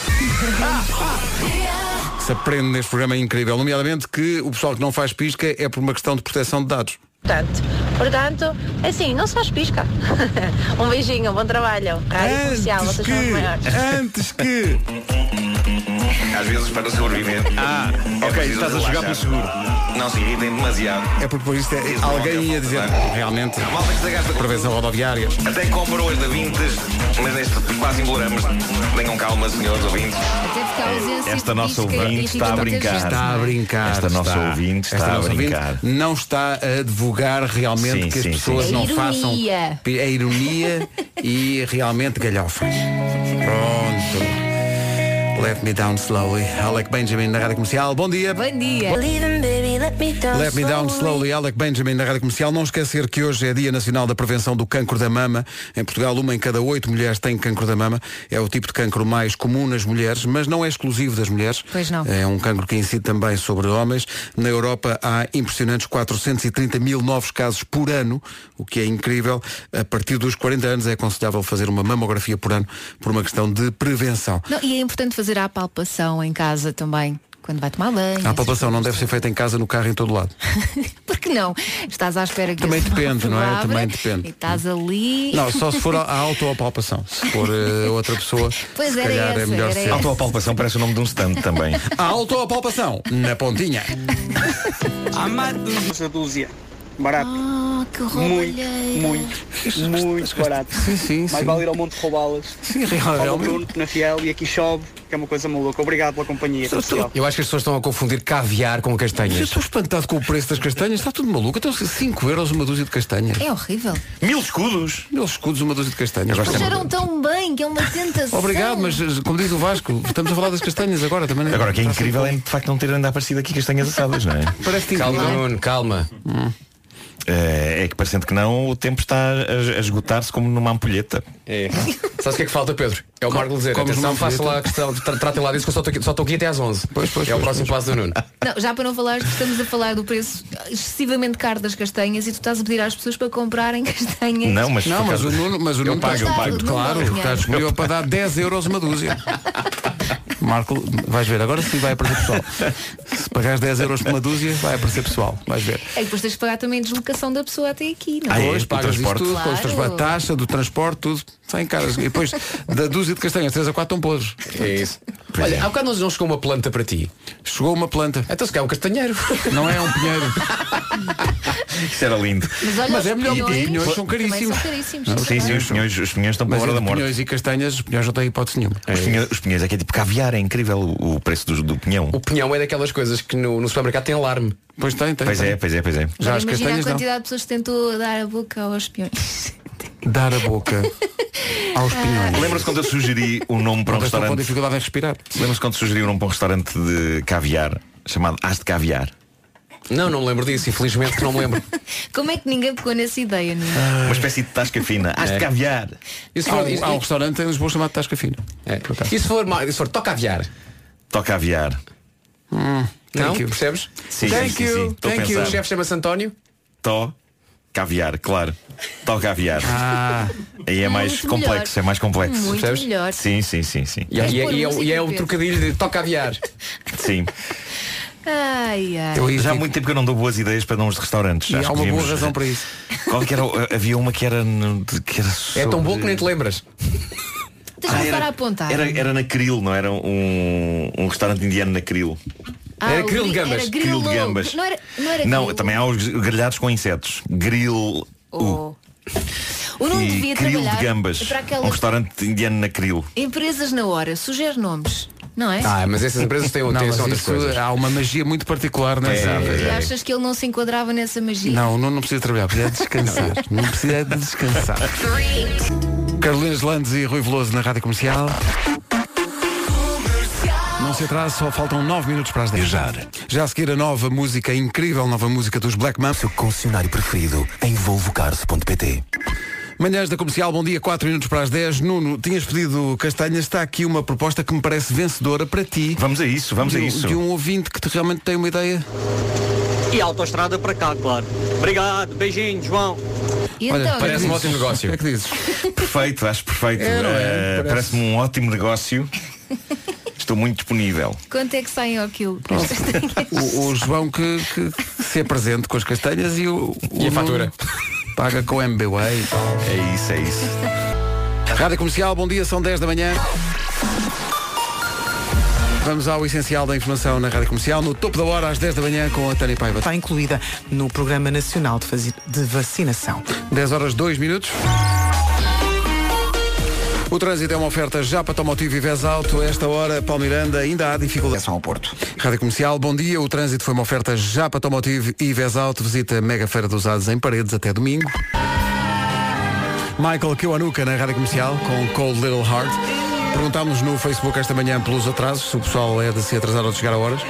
Se aprende neste programa é incrível, nomeadamente que o pessoal que não faz pisca é por uma questão de proteção de dados. Portanto, portanto, é assim, não se faz pisca. um beijinho, bom trabalho. Rádio comercial, Antes vocês são os que, maiores. antes que. Às vezes para sobreviver. Ah, ok, estás a jogar pelo seguro. Não se irritem demasiado. É porque por isto é, alguém ia dizer realmente malta que se gasta prevenção rodoviária. Até comprou as da Vintes, mas neste quase embolamos. Tenham calma, senhores ouvintes. Até porque a ausência Esta nossa ouvinte está a brincar. Está a é? brincar. Esta nossa ouvinte está a nossa ouvinte brincar. não está a advogar realmente Sim, que as sim, pessoas sim. não É façam ironia. é ironia e realmente galhofas. Pronto. Let me down slowly. Alec Benjamin na rádio comercial. Bom dia. Bom dia. Let Me Down Slowly, Alec Benjamin na Rádio Comercial. Não esquecer que hoje é Dia Nacional da Prevenção do Cancro da Mama. Em Portugal, uma em cada oito mulheres tem cancro da mama. É o tipo de cancro mais comum nas mulheres, mas não é exclusivo das mulheres. Pois não. É um cancro que incide também sobre homens. Na Europa há impressionantes 430 mil novos casos por ano, o que é incrível. A partir dos 40 anos é aconselhável fazer uma mamografia por ano por uma questão de prevenção. Não, e é importante fazer a palpação em casa também. quando vai tomar banho. A palpação não deve ser feita em casa, no carro, em todo lado. Por que não? Estás à espera que Também depende, não é? Também depende. E estás ali. Não, só se for a, a autopalpação. Se for eh, outra pessoa, Pois se era calhar é essa, melhor era ser. essa. Autopalpação parece o nome de um stand também. A autopalpação, na pontinha. Essa dúzia. Barato. Ah, que Muito, roubalheira. muito, muito barato. Sim, sim, Mais sim. vale ir ao monte roubá-las. Sim, realmente. Bruno, na Fiel e aqui chove, que é uma coisa maluca. Obrigado pela companhia. comercial. Eu acho que as pessoas estão a confundir caviar com Eu castanhas. estou espantado com o preço das castanhas, está tudo maluco. Então 5 euros uma dúzia de castanhas. É horrível. Mil escudos? Mil escudos uma dúzia de castanhas. Eu Mas cheiram tão bem que é uma tentação. Obrigado, mas como diz o Vasco, estamos a falar das castanhas agora também. Agora, o que é incrível é de facto não ter ainda aparecido aqui castanhas assadas, não é? Parece Calma. Nuno, calma. Eh, É que parecendo que não, o tempo está a a esgotar-se como numa ampulheta. É. Sabes o que é que falta, Pedro? É o Marco dizer, Comes atenção, faça lá a questão, tra- tratem lá disso que eu só estou aqui, só estou aqui até às 11. Pois, pois, é o pois, próximo passo do Nuno. Não, já para não falar, estamos a falar do preço excessivamente caro das castanhas e tu estás a pedir às pessoas para comprarem castanhas. Não, mas, Não, mas o Nuno, mas o Nuno está, eu pago. Claro, está disponível para dar 10 euros uma dúzia. Marco, vais ver, agora sim vai aparecer pessoal. Se pagares 10 euros por uma dúzia, vai aparecer pessoal. Vais ver. É que depois tens de pagar também a deslocação da pessoa até aqui, não Ah, é? é? Depois o pagas transporte. tudo, Claro. depois a taxa do transporte, tudo. Sai em caras. E depois da dúzia de castanhas, 3 a 4 estão podres. É isso. Olha, há bocado não- chegou uma planta para ti. Chegou uma planta. Então se calhar é um castanheiro. Não é um pinheiro. Isso era lindo. Mas, olha, Mas é os melhor, pinhões os pinhões são caríssimos. São caríssimos. Não, Sim, sim, os pinhões, os pinhões estão para hora da morte. pinhões e castanhas, os pinhões não têm hipótese nenhuma. Os pinhões, os pinhões é que é tipo caviar, é incrível o, o preço do, do pinhão. O pinhão é daquelas coisas que no, no supermercado tem alarme. Pois tem, tem. Pois tem. é, pois é, pois é. Já Agora as imagina a castanhas não. quantidade de pessoas que tentou dar a boca aos peões. Dar a boca aos pinhões. Lembra-se quando eu sugeri o nome para um estão com restaurante? dificuldade em respirar. Lembra-se quando sugeri o nome para um restaurante de caviar chamado As de Caviar? Não, não me lembro disso, infelizmente que não me lembro. Como é que ninguém pegou nessa ideia, Nuno? Uma espécie de tasca fina. As de É. Caviar. E se Há for, um, e- há um restaurante em Lisboa chamado Tasca Fina. é. E se for, se for toca aviar? Toca aviar. Não? Thank you. Percebes? Sim, Thank sim, sim, you, sim. A thank you. O chefe chama-se António. Tó caviar, claro. Toca aviar. Ah, Aí é mais muito complexo, melhor. é mais complexo. Muito percebes? melhor. Sim, sim, sim, sim. E, é- e é- e é, música e é o peso. trocadilho de toca aviar. Sim. Ai, ai. eu Já há muito tempo que eu não dou boas ideias para nomes de restaurantes. E Acho há uma boa razão para isso. Qual que era? o- Havia uma que era, que era É tão sobre- bom que nem te lembras. Tens Ah, era- a apontar. Era, era na Krill, não era um, um restaurante indiano na Krill. Ah, era o grill de gambas. Era Grill de gambas. Não era, não era Não, também há os grelhados com insetos. Grill. Oh. O Nuno E devia trabalhar de gambas. para Um aquelas restaurante indiano na Krill. empresas na hora. Sugere nomes, não é? Ah, mas essas empresas têm, Não, têm mas outras coisas. há uma magia muito particular nessa. É, E achas que ele não se enquadrava nessa magia? Não, não, não precisa trabalhar, precisa descansar. não precisa de descansar. Carolinas Landes e Rui Veloso na Rádio Comercial. Se atrase, só faltam 9 minutos para as 10. Já a seguir a nova música, a incrível nova música dos Black Mamba. Seu concessionário preferido em volvocars.pt Manhãs da Comercial, bom dia, 4 minutos para as 10. Nuno, tinhas pedido castanhas, está aqui uma proposta que me parece vencedora para ti. Vamos a isso, vamos de, a isso. De um ouvinte que te realmente tem uma ideia. E a autoestrada para cá, claro. Obrigado, beijinho, João. E Olha, então, Parece um ótimo negócio. O que é que dizes? Perfeito, acho perfeito. É, é? Parece- Parece-me um ótimo negócio. Estou muito disponível. quanto é que saem ao quilo? O, o João que, que se apresente com as castanhas e o. E o a fatura? Paga com MBWay. É isso, é isso. Rádio Comercial, bom dia, são 10 da manhã. Vamos ao essencial da informação na Rádio Comercial, no topo da hora, às 10 da manhã, com a Tânia Paiva. Está incluída no Programa Nacional de, de Vacinação. 10 horas 2 minutos. O trânsito é uma oferta já para Tomotivo e Vez Alto. Esta hora, Paulo Miranda, ainda há dificuldade. Atenção ao Porto. Rádio Comercial, bom dia. O trânsito foi uma oferta já para Tomotivo e Vez Alto. Visita Mega Feira dos Usados em Paredes até domingo. Michael Kiwanuka na Rádio Comercial com Cold Little Heart. Perguntámos no Facebook esta manhã pelos atrasos, se o pessoal é de se atrasar ou de chegar a horas.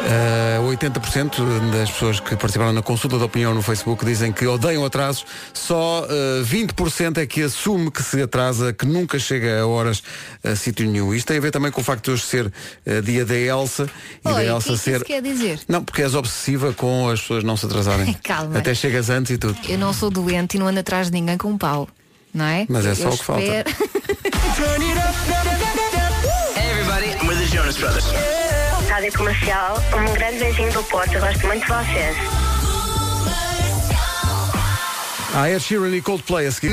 Uh, 80% das pessoas que participaram na consulta de opinião no Facebook dizem que odeiam atrasos, só uh, 20% é que assume que se atrasa, que nunca chega a horas a sítio nenhum. Isto tem a ver também com o facto de hoje ser uh, dia da Elsa e da Oi, o Elsa que é que ser. isso quer dizer? Não, porque és obsessiva com as pessoas não se atrasarem. Calma. Até chegas antes e tudo. Eu não sou doente e não ando atrás de ninguém com um pau. Não é? Mas é só Eu o que falta. Everybody, we're the Jonas Brothers. Rádio Comercial. Um grande beijinho do Porto. Eu gosto muito de vocês. Ah, Ed Sheeran e Coldplay a seguir.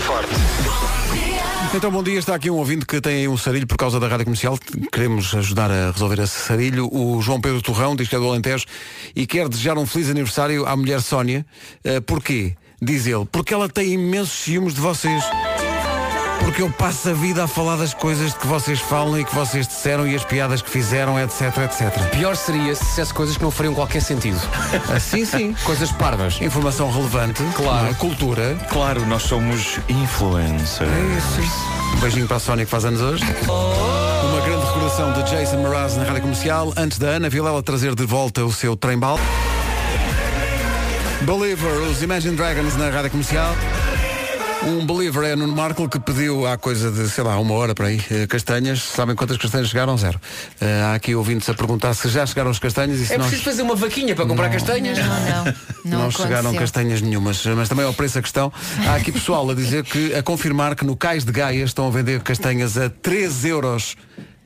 Forte. Então, bom dia. Está aqui um ouvinte que tem um sarilho por causa da rádio comercial. Queremos ajudar a resolver esse sarilho. O João Pedro Torrão diz que é do Alentejo e quer desejar um feliz aniversário à mulher Sónia. Eh, porquê? Diz ele. Porque ela tem imensos ciúmes de vocês. Porque eu passo a vida a falar das coisas que vocês falam e que vocês disseram e as piadas que fizeram, etc, etc. Pior seria se dissesse coisas que não fariam qualquer sentido. Assim sim. Coisas parvas. Informação relevante. Claro. é? Cultura. Claro, nós somos influencers. Um beijinho para a Sónia que faz anos hoje. Uma grande recordação de Jason Mraz na Rádio Comercial, antes da Ana Vilela trazer de volta o seu trem-bal. Believer, os Imagine Dragons na Rádio Comercial. Um believer é Nuno Marco que pediu há coisa de, sei lá, uma hora para aí, eh, castanhas. Sabem quantas castanhas chegaram? Zero. Eh, há aqui ouvintes a perguntar se já chegaram as castanhas e se É nós... preciso fazer uma vaquinha para comprar castanhas? Não, chegaram castanhas nenhumas, mas também ao preço a questão. Há aqui pessoal a dizer que, a confirmar que no Cais de Gaia estão a vender castanhas a 3 euros.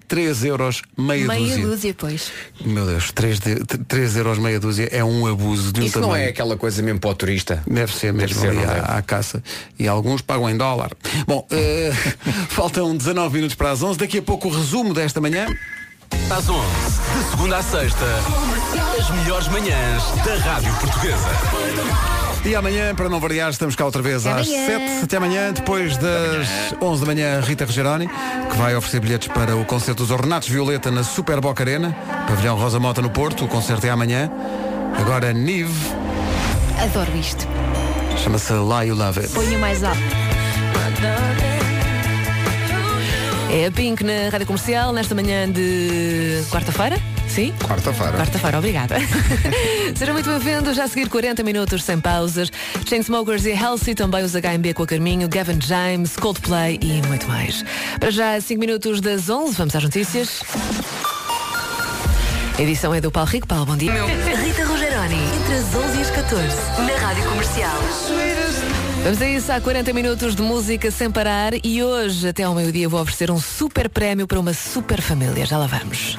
3 euros meia, Meia dúzia. dúzia, pois. Meu Deus, 3, de, 3 euros meia dúzia é um abuso de um Isso não tamanho. é aquela coisa mesmo para o turista. Deve ser mesmo Deve ser, ali não à, deve? à caça. E alguns pagam em dólar. Bom, eh, faltam 19 minutos para as 11. Daqui a pouco o resumo desta manhã. Às 11, de segunda à sexta, as melhores manhãs da Rádio Portuguesa. E amanhã, para não variar, estamos cá outra vez Até às amanhã. 7. Até amanhã, depois das 11 da manhã, Rita Rogeroni, que vai oferecer bilhetes para o concerto dos Ornatos Violeta na Super Boca Arena, Pavilhão Rosa Mota no Porto. O concerto é amanhã. Agora, Nive, Adoro isto. chama-se Lá You Love It. Ponho mais alto. É a Pink na Rádio Comercial nesta manhã de quarta-feira? Sim? Quarta-feira. Quarta-feira, obrigada. Sejam muito bem-vindos. Já a seguir 40 minutos sem pausas. Chainsmokers e Halsey, também os HMB com a Carminho, Gavin James, Coldplay e muito mais. Para já, 5 minutos das 11, vamos às notícias. A edição é do Paulo Rico. Paulo, bom dia. Rita Rogeroni, entre as 11 e as 14, na Rádio Comercial. Vamos a isso, há 40 minutos de música sem parar e hoje, até ao meio-dia, vou oferecer um super prémio para uma super família. Já lá vamos.